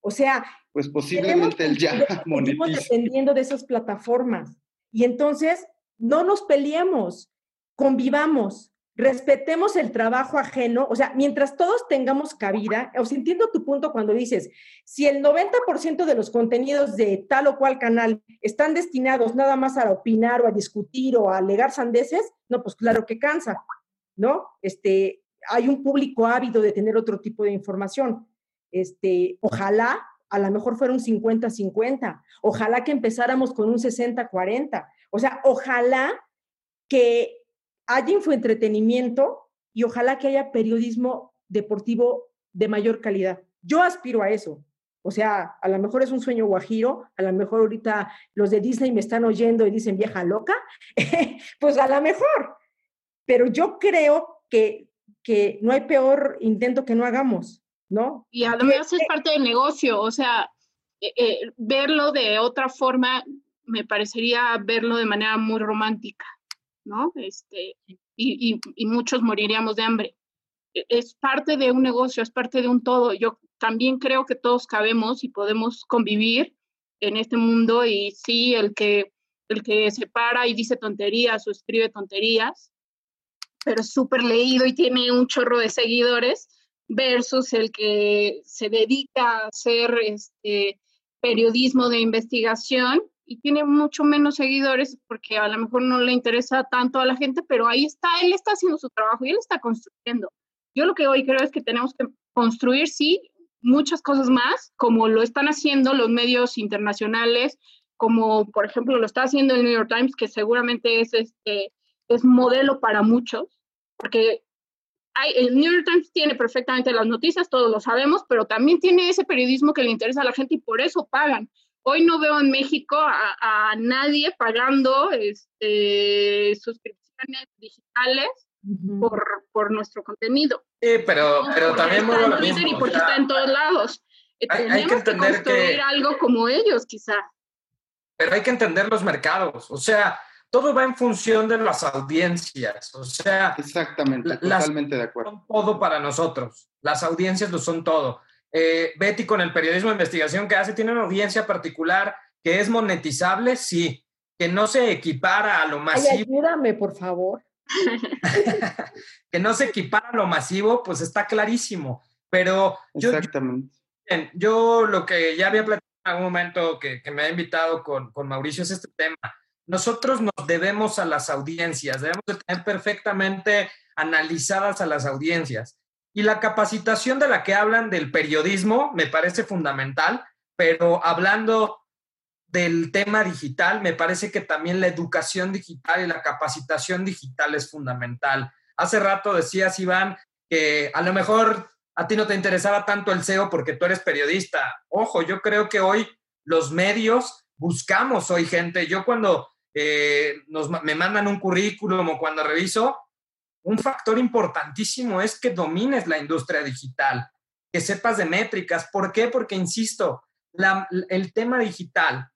O sea, pues posiblemente él ya dependiendo de esas plataformas. Y entonces, no nos peleemos, convivamos, respetemos el trabajo ajeno, o sea, mientras todos tengamos cabida, o sea, entiendo tu punto cuando dices, si el 90% de los contenidos de tal o cual canal están destinados nada más a opinar o a discutir o a alegar sandeces, no, pues claro que cansa, ¿no? Este, hay un público ávido de tener otro tipo de información. Este, ojalá a lo mejor fuera un 50-50, ojalá que empezáramos con un 60-40, o sea, ojalá que haya infoentretenimiento y ojalá que haya periodismo deportivo de mayor calidad. Yo aspiro a eso. O sea, a lo mejor es un sueño guajiro, a lo mejor ahorita los de Disney me están oyendo y dicen vieja loca, [LAUGHS] pues a lo mejor. Pero yo creo que, que no hay peor intento que no hagamos, ¿no? Y además es parte del negocio, o sea, eh, eh, verlo de otra forma me parecería verlo de manera muy romántica. ¿No? Este, y, y, muchos moriríamos de hambre. E, es parte de un negocio, es parte de un todo. Yo también creo que todos cabemos y podemos convivir en este mundo y sí, el que, el que se para y dice tonterías o escribe tonterías, pero es súper leído y tiene un chorro de seguidores, versus el que se dedica a hacer este, periodismo de investigación y tiene mucho menos seguidores porque a lo mejor no le interesa tanto a la gente, pero ahí está, él está haciendo su trabajo y él está construyendo. Yo lo que hoy creo es que tenemos que construir, sí, muchas cosas más, como lo están haciendo los medios internacionales, como por ejemplo lo está haciendo el New York Times, que seguramente es, este, es modelo para muchos, porque el New York Times tiene perfectamente las noticias, todos lo sabemos, pero también tiene ese periodismo que le interesa a la gente y por eso pagan. Hoy no veo en México a, nadie pagando este, suscripciones digitales por, por, nuestro contenido. Sí, pero, pero también está en Twitter y porque está en todos lados. Hay, que entender construir algo como ellos, quizá. Pero hay que entender los mercados. O sea, todo va en función de las audiencias. O sea, exactamente, totalmente de acuerdo. Son todo para nosotros. Las audiencias lo son todo. Eh, Betty con el periodismo de investigación que hace, tiene una audiencia particular que es monetizable, sí, que no se equipara a lo masivo. Ay, ayúdame, por favor. [LAUGHS] que no se equipara a lo masivo, pues está clarísimo. Pero yo, yo, lo que ya había platicado en algún momento que, me ha invitado con, con Mauricio es este tema. Nosotros nos debemos a las audiencias, debemos de tener perfectamente analizadas a las audiencias. Y la capacitación de la que hablan del periodismo me parece fundamental, pero hablando del tema digital, me parece que también la educación digital y la capacitación digital es fundamental. Hace rato decías, Iván, que a lo mejor a ti no te interesaba tanto el SEO porque tú eres periodista. Ojo, yo creo que hoy los medios buscamos hoy gente. Yo cuando eh, nos, me mandan un currículum o cuando reviso, un factor importantísimo es que domines la industria digital, que sepas de métricas. ¿Por qué? Porque, insisto, el tema digital,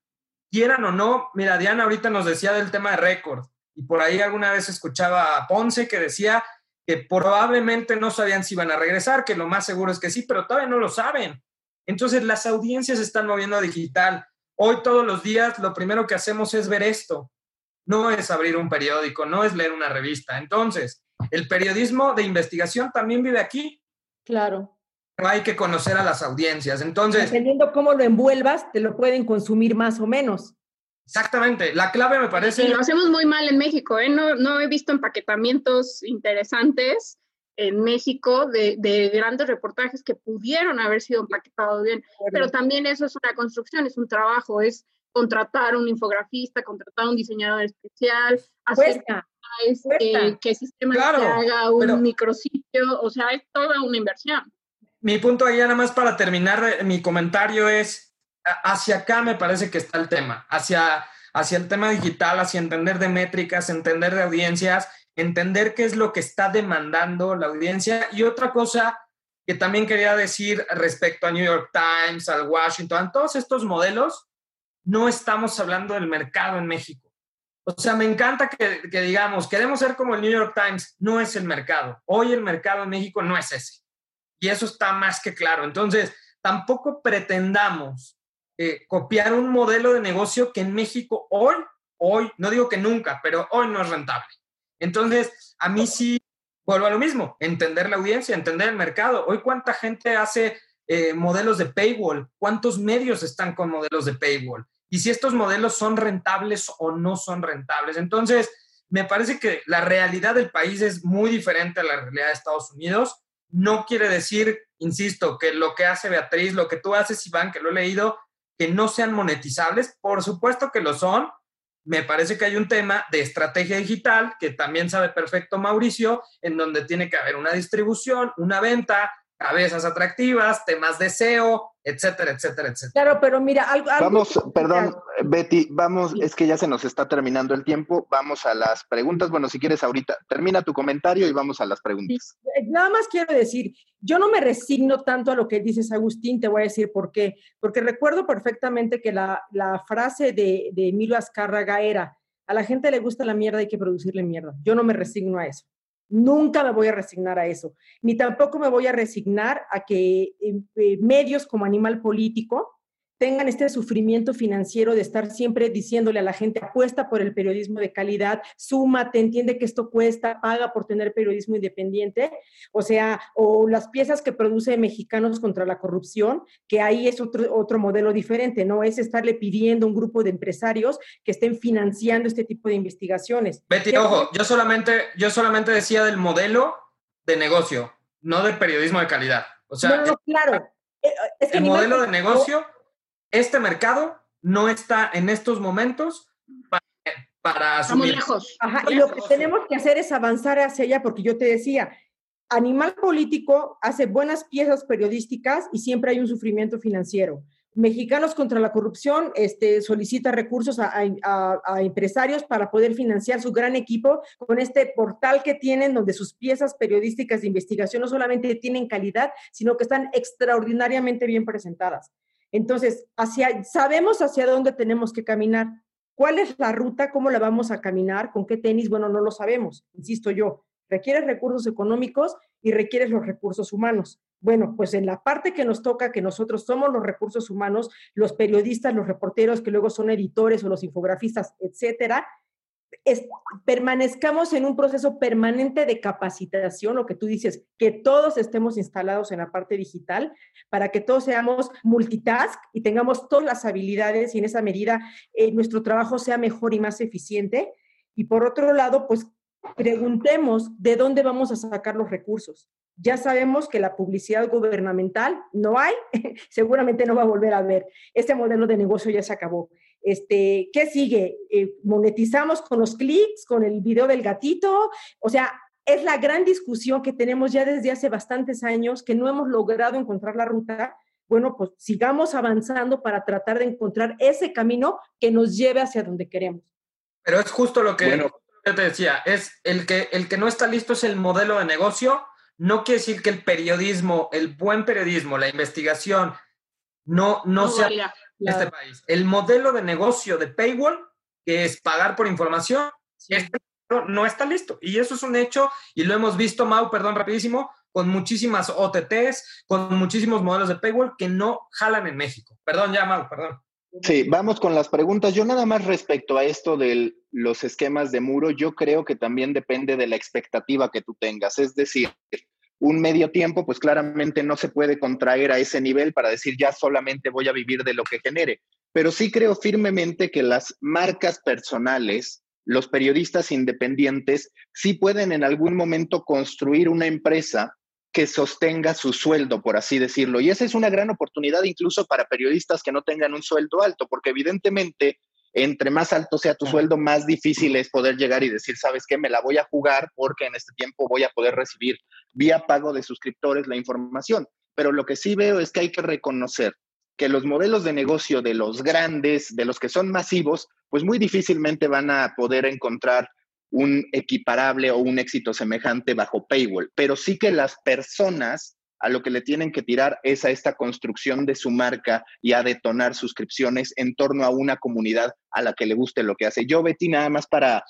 quieran o no, mira, Diana ahorita nos decía del tema de récord, y por ahí alguna vez escuchaba a Ponce que decía que probablemente no sabían si iban a regresar, que lo más seguro es que sí, pero todavía no lo saben. Entonces las audiencias están moviendo digital. Hoy todos los días lo primero que hacemos es ver esto no es abrir un periódico, no es leer una revista. Entonces, el periodismo de investigación también vive aquí. Claro. Hay que conocer a las audiencias. Entonces. Dependiendo cómo lo envuelvas, te lo pueden consumir más o menos. Exactamente. La clave me parece. Y lo hacemos muy mal en México, ¿eh? No, no he visto empaquetamientos interesantes en México de, de, grandes reportajes que pudieron haber sido empaquetados bien, pero también eso es una construcción, es un trabajo, es contratar un infografista, contratar un diseñador especial, hacer este, que el sistema haga un micrositio, o sea, es toda una inversión. Mi punto ahí, nada más para terminar eh, mi comentario, es hacia acá me parece que está el tema, hacia, hacia el tema digital, hacia entender de métricas, entender de audiencias, entender qué es lo que está demandando la audiencia. Y otra cosa que también quería decir respecto a New York Times, al Washington, todos estos modelos, no estamos hablando del mercado en México. O sea, me encanta que, digamos, queremos ser como el New York Times, no es el mercado. Hoy el mercado en México no es ese. Y eso está más que claro. Entonces, tampoco pretendamos eh, copiar un modelo de negocio que en México hoy, hoy, no digo que nunca, pero hoy no es rentable. Entonces, a mí sí, vuelvo a lo mismo, entender la audiencia, entender el mercado. Hoy, ¿cuánta gente hace eh, modelos de paywall? ¿Cuántos medios están con modelos de paywall? Y si estos modelos son rentables o no son rentables. Entonces, me parece que la realidad del país es muy diferente a la realidad de Estados Unidos. No quiere decir, insisto, que lo que hace Beatriz, lo que tú haces, Iván, que lo he leído, que no sean monetizables. Por supuesto que lo son. Me parece que hay un tema de estrategia digital que también sabe perfecto Mauricio, en donde tiene que haber una distribución, una venta, cabezas atractivas, temas de SEO, etcétera, etcétera, etcétera. Claro, pero mira, algo... Vamos, perdón, Betty, vamos, es que ya se nos está terminando el tiempo, vamos a las preguntas. Bueno, si quieres ahorita, termina tu comentario y vamos a las preguntas. Eh, nada más quiero decir, yo no me resigno tanto a lo que dices, Agustín, te voy a decir por qué. Porque recuerdo perfectamente que la, la frase de, de Emilio Azcárraga era, a la gente le gusta la mierda, hay que producirle mierda. Yo no me resigno a eso. Nunca me voy a resignar a eso, ni tampoco me voy a resignar a que eh, eh, medios como Animal Político tengan este sufrimiento financiero de estar siempre diciéndole a la gente, apuesta por el periodismo de calidad, súmate, entiende que esto cuesta, paga por tener periodismo independiente, o sea, o las piezas que produce Mexicanos contra la corrupción, que ahí es otro, otro modelo diferente, ¿no? Es estarle pidiendo a un grupo de empresarios que estén financiando este tipo de investigaciones. Betty, ojo, yo solamente, yo solamente decía del modelo de negocio, no del periodismo de calidad. O sea, no, claro. Eh, es que el modelo de negocio este mercado no está en estos momentos para, para asumir. lejos. y lo que tenemos que hacer es avanzar hacia allá, porque yo te decía, Animal Político hace buenas piezas periodísticas y siempre hay un sufrimiento financiero. Mexicanos contra la corrupción este, solicita recursos a, a, empresarios para poder financiar su gran equipo con este portal que tienen, donde sus piezas periodísticas de investigación no solamente tienen calidad, sino que están extraordinariamente bien presentadas. Entonces, hacia, sabemos hacia dónde tenemos que caminar. ¿Cuál es la ruta? ¿Cómo la vamos a caminar? ¿Con qué tenis? Bueno, no lo sabemos, insisto yo. Requiere recursos económicos y requiere los recursos humanos. Bueno, pues en la parte que nos toca, que nosotros somos los recursos humanos, los periodistas, los reporteros que luego son editores o los infografistas, etcétera, permanezcamos en un proceso permanente de capacitación, lo que tú dices, que todos estemos instalados en la parte digital para que todos seamos multitask y tengamos todas las habilidades y en esa medida eh, nuestro trabajo sea mejor y más eficiente. Y por otro lado, pues preguntemos de dónde vamos a sacar los recursos. Ya sabemos que la publicidad gubernamental no hay, [LAUGHS] seguramente no va a volver a ver. Este modelo de negocio ya se acabó. Este, ¿Qué sigue? Eh, ¿Monetizamos con los clics, con el video del gatito? O sea, es la gran discusión que tenemos ya desde hace bastantes años, que no hemos logrado encontrar la ruta. Bueno, pues sigamos avanzando para tratar de encontrar ese camino que nos lleve hacia donde queremos. Pero es justo lo que yo te decía, es el que, el que no está listo es el modelo de negocio. No quiere decir que el periodismo, el buen periodismo, la investigación, no, no, sea este país. El modelo de negocio de Paywall, que es pagar por información, este no está listo. Y eso es un hecho y lo hemos visto, Mau, perdón, rapidísimo, con muchísimas OTTs, con muchísimos modelos de Paywall que no jalan en México. Perdón, ya, Mau, perdón. Sí, vamos con las preguntas. Yo nada más respecto a esto de los esquemas de muro, yo creo que también depende de la expectativa que tú tengas. Es decir, un medio tiempo, pues claramente no se puede contraer a ese nivel para decir ya solamente voy a vivir de lo que genere. Pero sí creo firmemente que las marcas personales, los periodistas independientes, sí pueden en algún momento construir una empresa que sostenga su sueldo, por así decirlo. Y esa es una gran oportunidad incluso para periodistas que no tengan un sueldo alto, porque evidentemente entre más alto sea tu sueldo, más difícil es poder llegar y decir, ¿sabes qué? Me la voy a jugar porque en este tiempo voy a poder recibir vía pago de suscriptores la información. Pero lo que sí veo es que hay que reconocer que los modelos de negocio de los grandes, de los que son masivos, pues muy difícilmente van a poder encontrar un equiparable o un éxito semejante bajo paywall, pero sí que las personas a lo que le tienen que tirar es a esta construcción de su marca y a detonar suscripciones en torno a una comunidad a la que le guste lo que hace. Yo, Betty, nada más para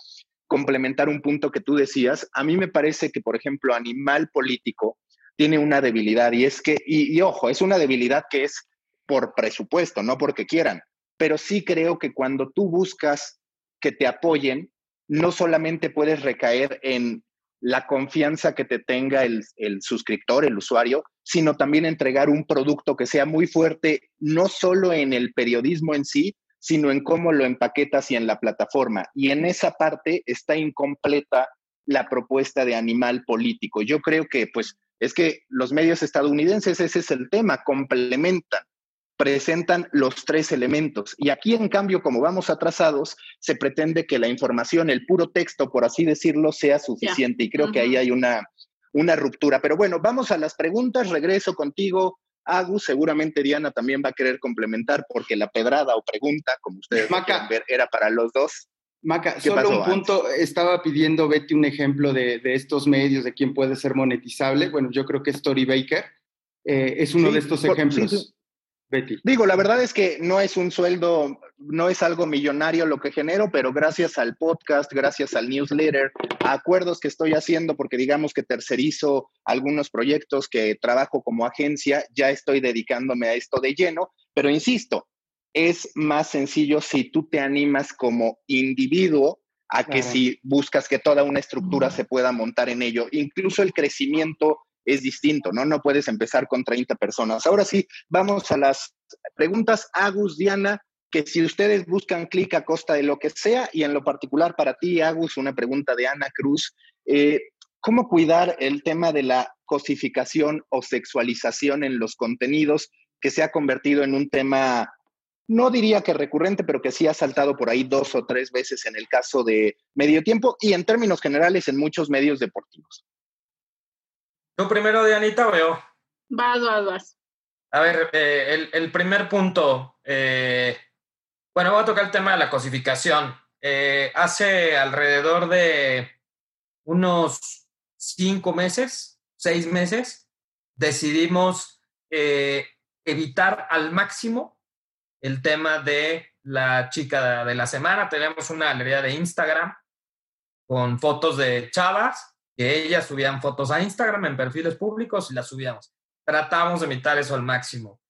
complementar un punto que tú decías, a mí me parece que, por ejemplo, Animal Político tiene una debilidad y es que, y, y ojo, es una debilidad que es por presupuesto, no porque quieran, pero sí creo que cuando tú buscas que te apoyen, no solamente puedes recaer en la confianza que te tenga el, suscriptor, el usuario, sino también entregar un producto que sea muy fuerte, no solo en el periodismo en sí, sino en cómo lo empaquetas y en la plataforma. Y en esa parte está incompleta la propuesta de animal político. Yo creo que, pues, es que los medios estadounidenses, ese es el tema, complementan presentan los tres elementos. Y aquí, en cambio, como vamos atrasados, se pretende que la información, el puro texto, por así decirlo, sea suficiente. Y creo que ahí hay una, una ruptura. Pero bueno, vamos a las preguntas. Regreso contigo. Agus, seguramente Diana también va a querer complementar porque la pedrada o pregunta, como ustedes Maca, ver, era para los dos. Maca, solo un punto, estaba pidiendo Betty un ejemplo de, estos medios, de quién puede ser monetizable. Bueno, yo creo que Story Baker eh, es uno de estos ejemplos. Digo, la verdad es que no es un sueldo, no es algo millonario lo que genero, pero gracias al podcast, gracias al newsletter, a acuerdos que estoy haciendo, porque digamos que tercerizo algunos proyectos que trabajo como agencia, ya estoy dedicándome a esto de lleno, pero insisto, es más sencillo si tú te animas como individuo a que si buscas que toda una estructura se pueda montar en ello. Incluso el crecimiento es distinto, ¿no? No puedes empezar con 30 personas. Ahora sí, vamos a las preguntas. Agus, Diana, que si ustedes buscan clic a costa de lo que sea, y en lo particular para ti, Agus, una pregunta de Ana Cruz. Eh, ¿Cómo cuidar el tema de la cosificación o sexualización en los contenidos que se ha convertido en un tema, no diría que recurrente, pero que sí ha saltado por ahí dos o tres veces en el caso de medio tiempo y en términos generales en muchos medios deportivos? ¿Tú primero, Dianita, o yo? Vas, vas, vas. A ver, eh, el, primer punto. Eh, bueno, voy a tocar el tema de la cosificación. Eh, hace alrededor de unos cinco meses, seis meses, decidimos evitar al máximo el tema de la chica de la semana. Tenemos una galería de Instagram con fotos de chavas que ellas subían fotos a Instagram en perfiles públicos y las subíamos. Tratamos de imitar eso al máximo.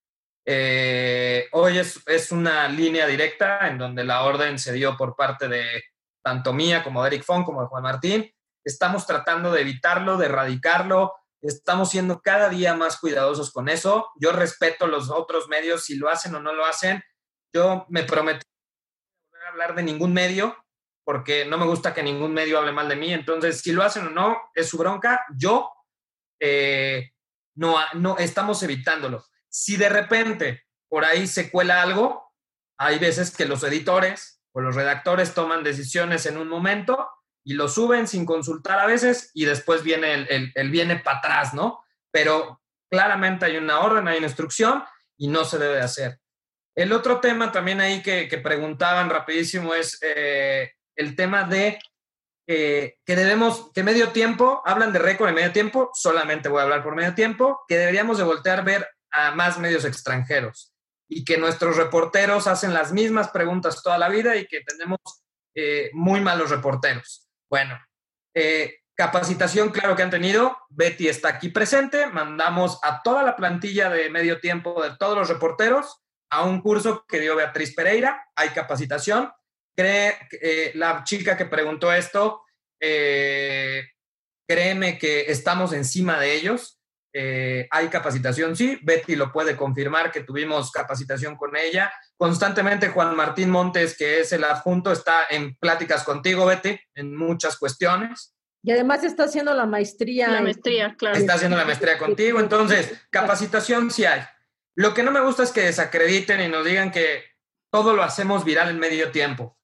Eh, hoy es, es, una línea directa en donde la orden se dio por parte de tanto mía como de Eric Fon como de Juan Martín. Estamos tratando de evitarlo, de erradicarlo. Estamos siendo cada día más cuidadosos con eso. Yo respeto los otros medios si lo hacen o no lo hacen. Yo me prometí no hablar de ningún medio porque no me gusta que ningún medio hable mal de mí. Entonces, si lo hacen o no, es su bronca. Yo eh, no, no estamos evitándolo. Si de repente por ahí se cuela algo, hay veces que los editores o los redactores toman decisiones en un momento y lo suben sin consultar a veces y después viene el, viene para atrás, ¿no? Pero claramente hay una orden, hay una instrucción y no se debe hacer. El otro tema también ahí que, preguntaban rapidísimo es eh, el tema de que debemos, que medio tiempo, hablan de récord en medio tiempo, solamente voy a hablar por medio tiempo, que deberíamos de voltear a ver a más medios extranjeros y que nuestros reporteros hacen las mismas preguntas toda la vida y que tenemos eh, muy malos reporteros. Bueno, eh, capacitación, claro que han tenido. Betty está aquí presente. Mandamos a toda la plantilla de medio tiempo de todos los reporteros a un curso que dio Beatriz Pereira, hay capacitación. Cree, eh, la chica que preguntó esto, eh, créeme que estamos encima de ellos. Eh, hay capacitación, sí. Betty lo puede confirmar que tuvimos capacitación con ella. Constantemente Juan Martín Montes, que es el adjunto, está en pláticas contigo, Betty, en muchas cuestiones. Y además está haciendo la maestría. La maestría, claro. Está haciendo la maestría contigo. Entonces, capacitación sí hay. Lo que no me gusta es que desacrediten y nos digan que todo lo hacemos viral en medio tiempo.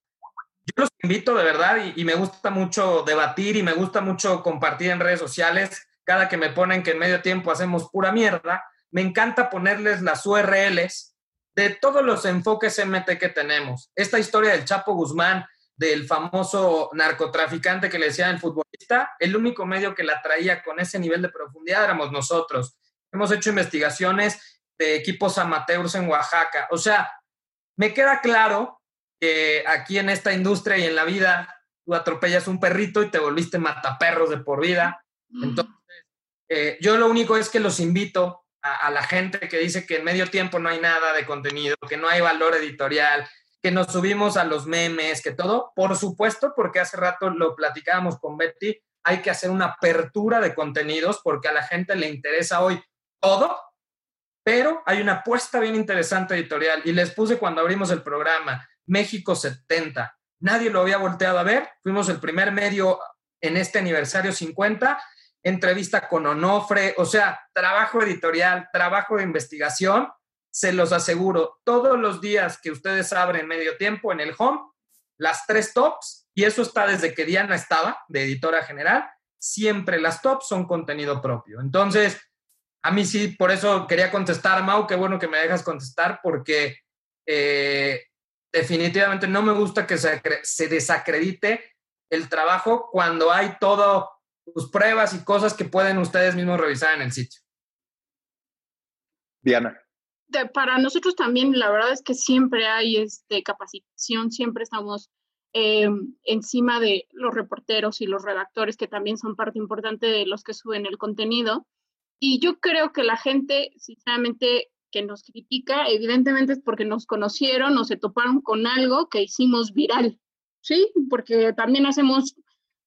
Yo los invito de verdad y, me gusta mucho debatir y me gusta mucho compartir en redes sociales cada que me ponen que en medio tiempo hacemos pura mierda, me encanta ponerles las URLs de todos los enfoques MT que tenemos. Esta historia del Chapo Guzmán, del famoso narcotraficante que le decía el futbolista, el único medio que la traía con ese nivel de profundidad éramos nosotros. Hemos hecho investigaciones de equipos amateurs en Oaxaca. O sea, me queda claro que aquí en esta industria y en la vida tú atropellas un perrito y te volviste mataperros de por vida. Entonces, eh, yo lo único es que los invito a, la gente que dice que en medio tiempo no hay nada de contenido, que no hay valor editorial, que nos subimos a los memes, que todo, por supuesto, porque hace rato lo platicábamos con Betty, hay que hacer una apertura de contenidos porque a la gente le interesa hoy todo, pero hay una apuesta bien interesante editorial. Y les puse cuando abrimos el programa México 70. Nadie lo había volteado a ver, fuimos el primer medio en este aniversario 50 entrevista con Onofre, o sea, trabajo editorial, trabajo de investigación, se los aseguro, todos los días que ustedes abren medio tiempo en el home, las tres tops, y eso está desde que Diana estaba de editora general, siempre las tops son contenido propio. Entonces, a mí sí, por eso quería contestar, Mau, qué bueno que me dejas contestar, porque eh, definitivamente no me gusta que se, se desacredite el trabajo cuando hay todo sus pruebas y cosas que pueden ustedes mismos revisar en el sitio. Diana. para nosotros también, la verdad es que siempre hay este, capacitación, siempre estamos em, encima de los reporteros y los redactores, que también son parte importante de los que suben el contenido. Y yo creo que la gente, sinceramente, que nos critica, evidentemente es porque nos conocieron o se toparon con algo que hicimos viral, ¿sí? Porque también hacemos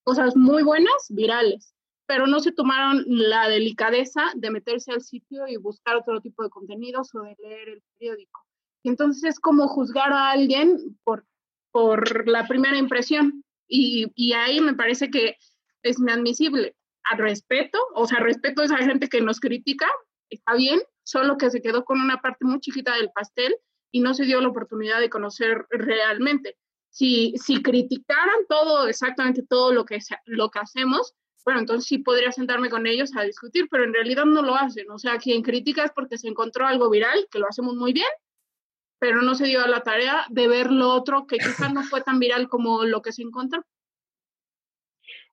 cosas muy buenas, virales, pero no se tomaron la delicadeza de meterse al sitio y buscar otro tipo de contenidos o de leer el periódico. Entonces es como juzgar a alguien por, por la primera impresión. Y, y ahí me parece que es inadmisible. Al respeto, o sea, respeto a esa gente que nos critica, está bien, solo que se quedó con una parte muy chiquita del pastel y no se dio la oportunidad de conocer realmente si, si criticaran todo, exactamente todo lo que, lo que hacemos, bueno, entonces sí podría sentarme con ellos a discutir, pero en realidad no lo hacen. O sea, quien critica es porque se encontró algo viral, que lo hacemos muy bien, pero no se dio a la tarea de ver lo otro que quizás no fue tan viral como lo que se encontró.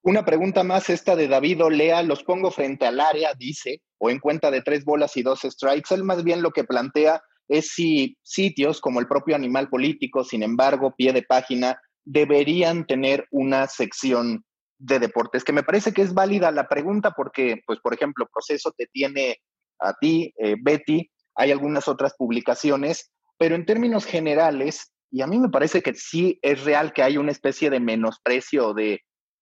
Una pregunta más, esta de David Olea, los pongo frente al área, dice, o en cuenta de tres bolas y dos strikes. Él más bien lo que plantea es si sitios como el propio Animal Político, sin embargo, pie de página, deberían tener una sección de deportes, que me parece que es válida la pregunta porque, pues, por ejemplo, Proceso te tiene a ti, eh, Betty, hay algunas otras publicaciones, pero en términos generales, y a mí me parece que sí es real que hay una especie de menosprecio, de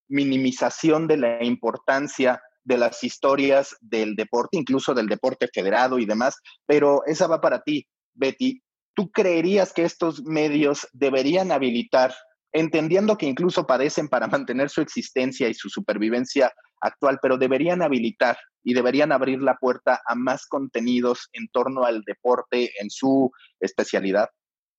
minimización de la importancia de las historias del deporte, incluso del deporte federado y demás, pero esa va para ti. Betty, ¿tú creerías que estos medios deberían habilitar, entendiendo que incluso padecen para [LAUGHS] mantener su existencia y su supervivencia actual, pero deberían habilitar y deberían abrir la puerta a más contenidos en torno al deporte en su especialidad?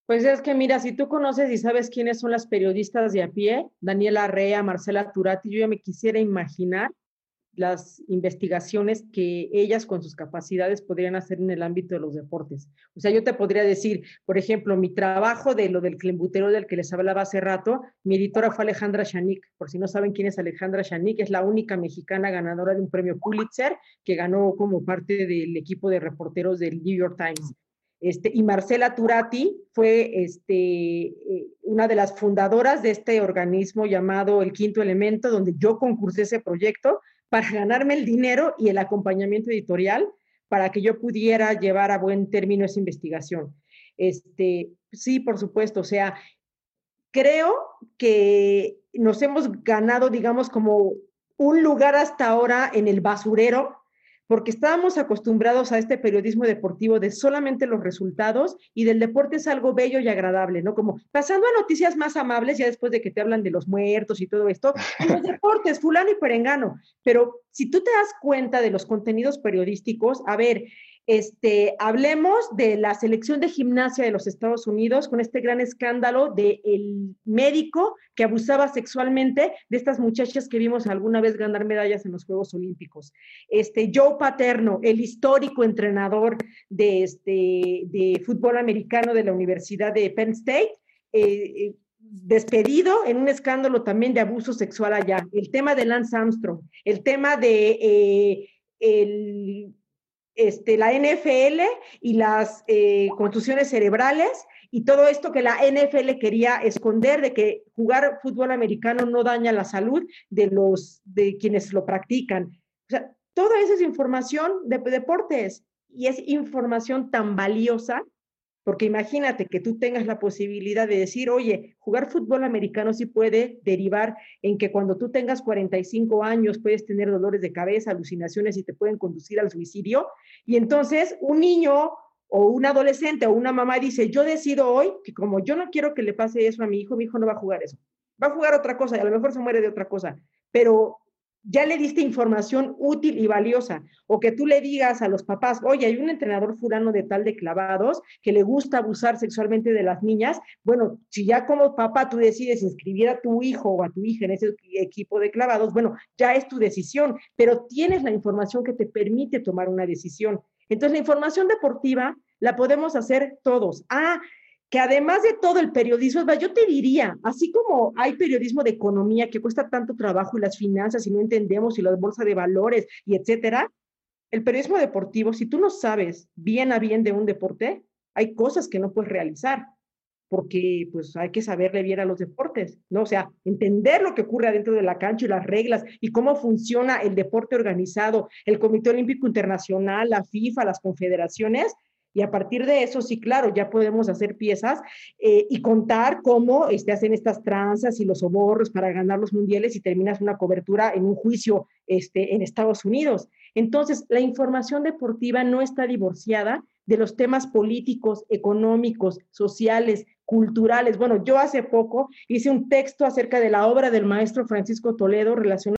Pues es que mira, si tú conoces y sabes quiénes son las periodistas de a pie, Daniela Rea, Marcela Turati, yo ya me quisiera imaginar las investigaciones que ellas con sus capacidades podrían hacer en el ámbito de los deportes. O sea, yo te podría decir, por ejemplo, mi trabajo de lo del climbutero del que les hablaba hace rato, mi editora fue Alejandra Shanik. Por si no saben quién es Alejandra Shanik, es la única mexicana ganadora de un premio Pulitzer que ganó como parte del equipo de reporteros del New York Times. Este, y Marcela Turati fue este, eh, una de las fundadoras de este organismo llamado El Quinto Elemento, donde yo concursé ese proyecto para ganarme el dinero y el acompañamiento editorial para que yo pudiera llevar a buen término esa investigación. Este, sí, por supuesto, o sea, creo que nos hemos ganado, digamos, como un lugar hasta ahora en el basurero porque estábamos acostumbrados a este periodismo deportivo de solamente los resultados y del deporte es algo bello y agradable, ¿no? Como pasando a noticias más amables, ya después de que te hablan de los muertos y todo esto, los [LAUGHS] deportes, fulano y perengano. Pero si tú te das cuenta de los contenidos periodísticos, a ver, este, hablemos de la selección de gimnasia de los Estados Unidos con este gran escándalo del el médico que abusaba sexualmente de estas muchachas que vimos alguna vez ganar medallas en los Juegos Olímpicos. Este, Joe Paterno, el histórico entrenador de, este, de fútbol americano de la Universidad de Penn State, eh, eh, despedido en un escándalo también de abuso sexual allá. El tema de Lance Armstrong, el tema de eh, el este, la NFL y las eh, contusiones cerebrales y todo esto que la NFL quería esconder de que jugar fútbol americano no daña la salud de los de quienes lo practican. Toda esa es información de deportes y es información tan valiosa porque imagínate que tú tengas la posibilidad de decir, oye, jugar fútbol americano sí puede derivar en que cuando tú tengas 45 años puedes tener dolores de cabeza, alucinaciones y te pueden conducir al suicidio. Y entonces un niño o un adolescente o una mamá dice, yo decido hoy que como yo no quiero que le pase eso a mi hijo, mi hijo no va a jugar eso. Va a jugar otra cosa y a lo mejor se muere de otra cosa. Pero ya le diste información útil y valiosa, o que tú le digas a los papás, oye, hay un entrenador fulano de tal de clavados que le gusta abusar sexualmente de las niñas, bueno, si ya como papá tú decides inscribir a tu hijo o a tu hija en ese equipo de clavados, bueno, ya es tu decisión, pero tienes la información que te permite tomar una decisión. Entonces, la información deportiva la podemos hacer todos. Ah, que además de todo el periodismo, yo te diría, así como hay periodismo de economía que cuesta tanto trabajo y las finanzas y no entendemos y la bolsa de valores y etcétera, el periodismo deportivo, si tú no sabes bien a bien de un deporte, hay cosas que no puedes realizar porque pues hay que saberle bien a los deportes, ¿no? O sea, entender lo que ocurre adentro de la cancha y las reglas y cómo funciona el deporte organizado, el Comité Olímpico Internacional, la FIFA, las confederaciones, y a partir de eso, sí, claro, ya podemos hacer piezas eh, y contar cómo este, hacen estas tranzas y los soborros para ganar los mundiales y terminas una cobertura en un juicio este, en Estados Unidos. Entonces, la información deportiva no está divorciada de los temas políticos, económicos, sociales, culturales. Bueno, yo hace poco hice un texto acerca de la obra del maestro Francisco Toledo relacionado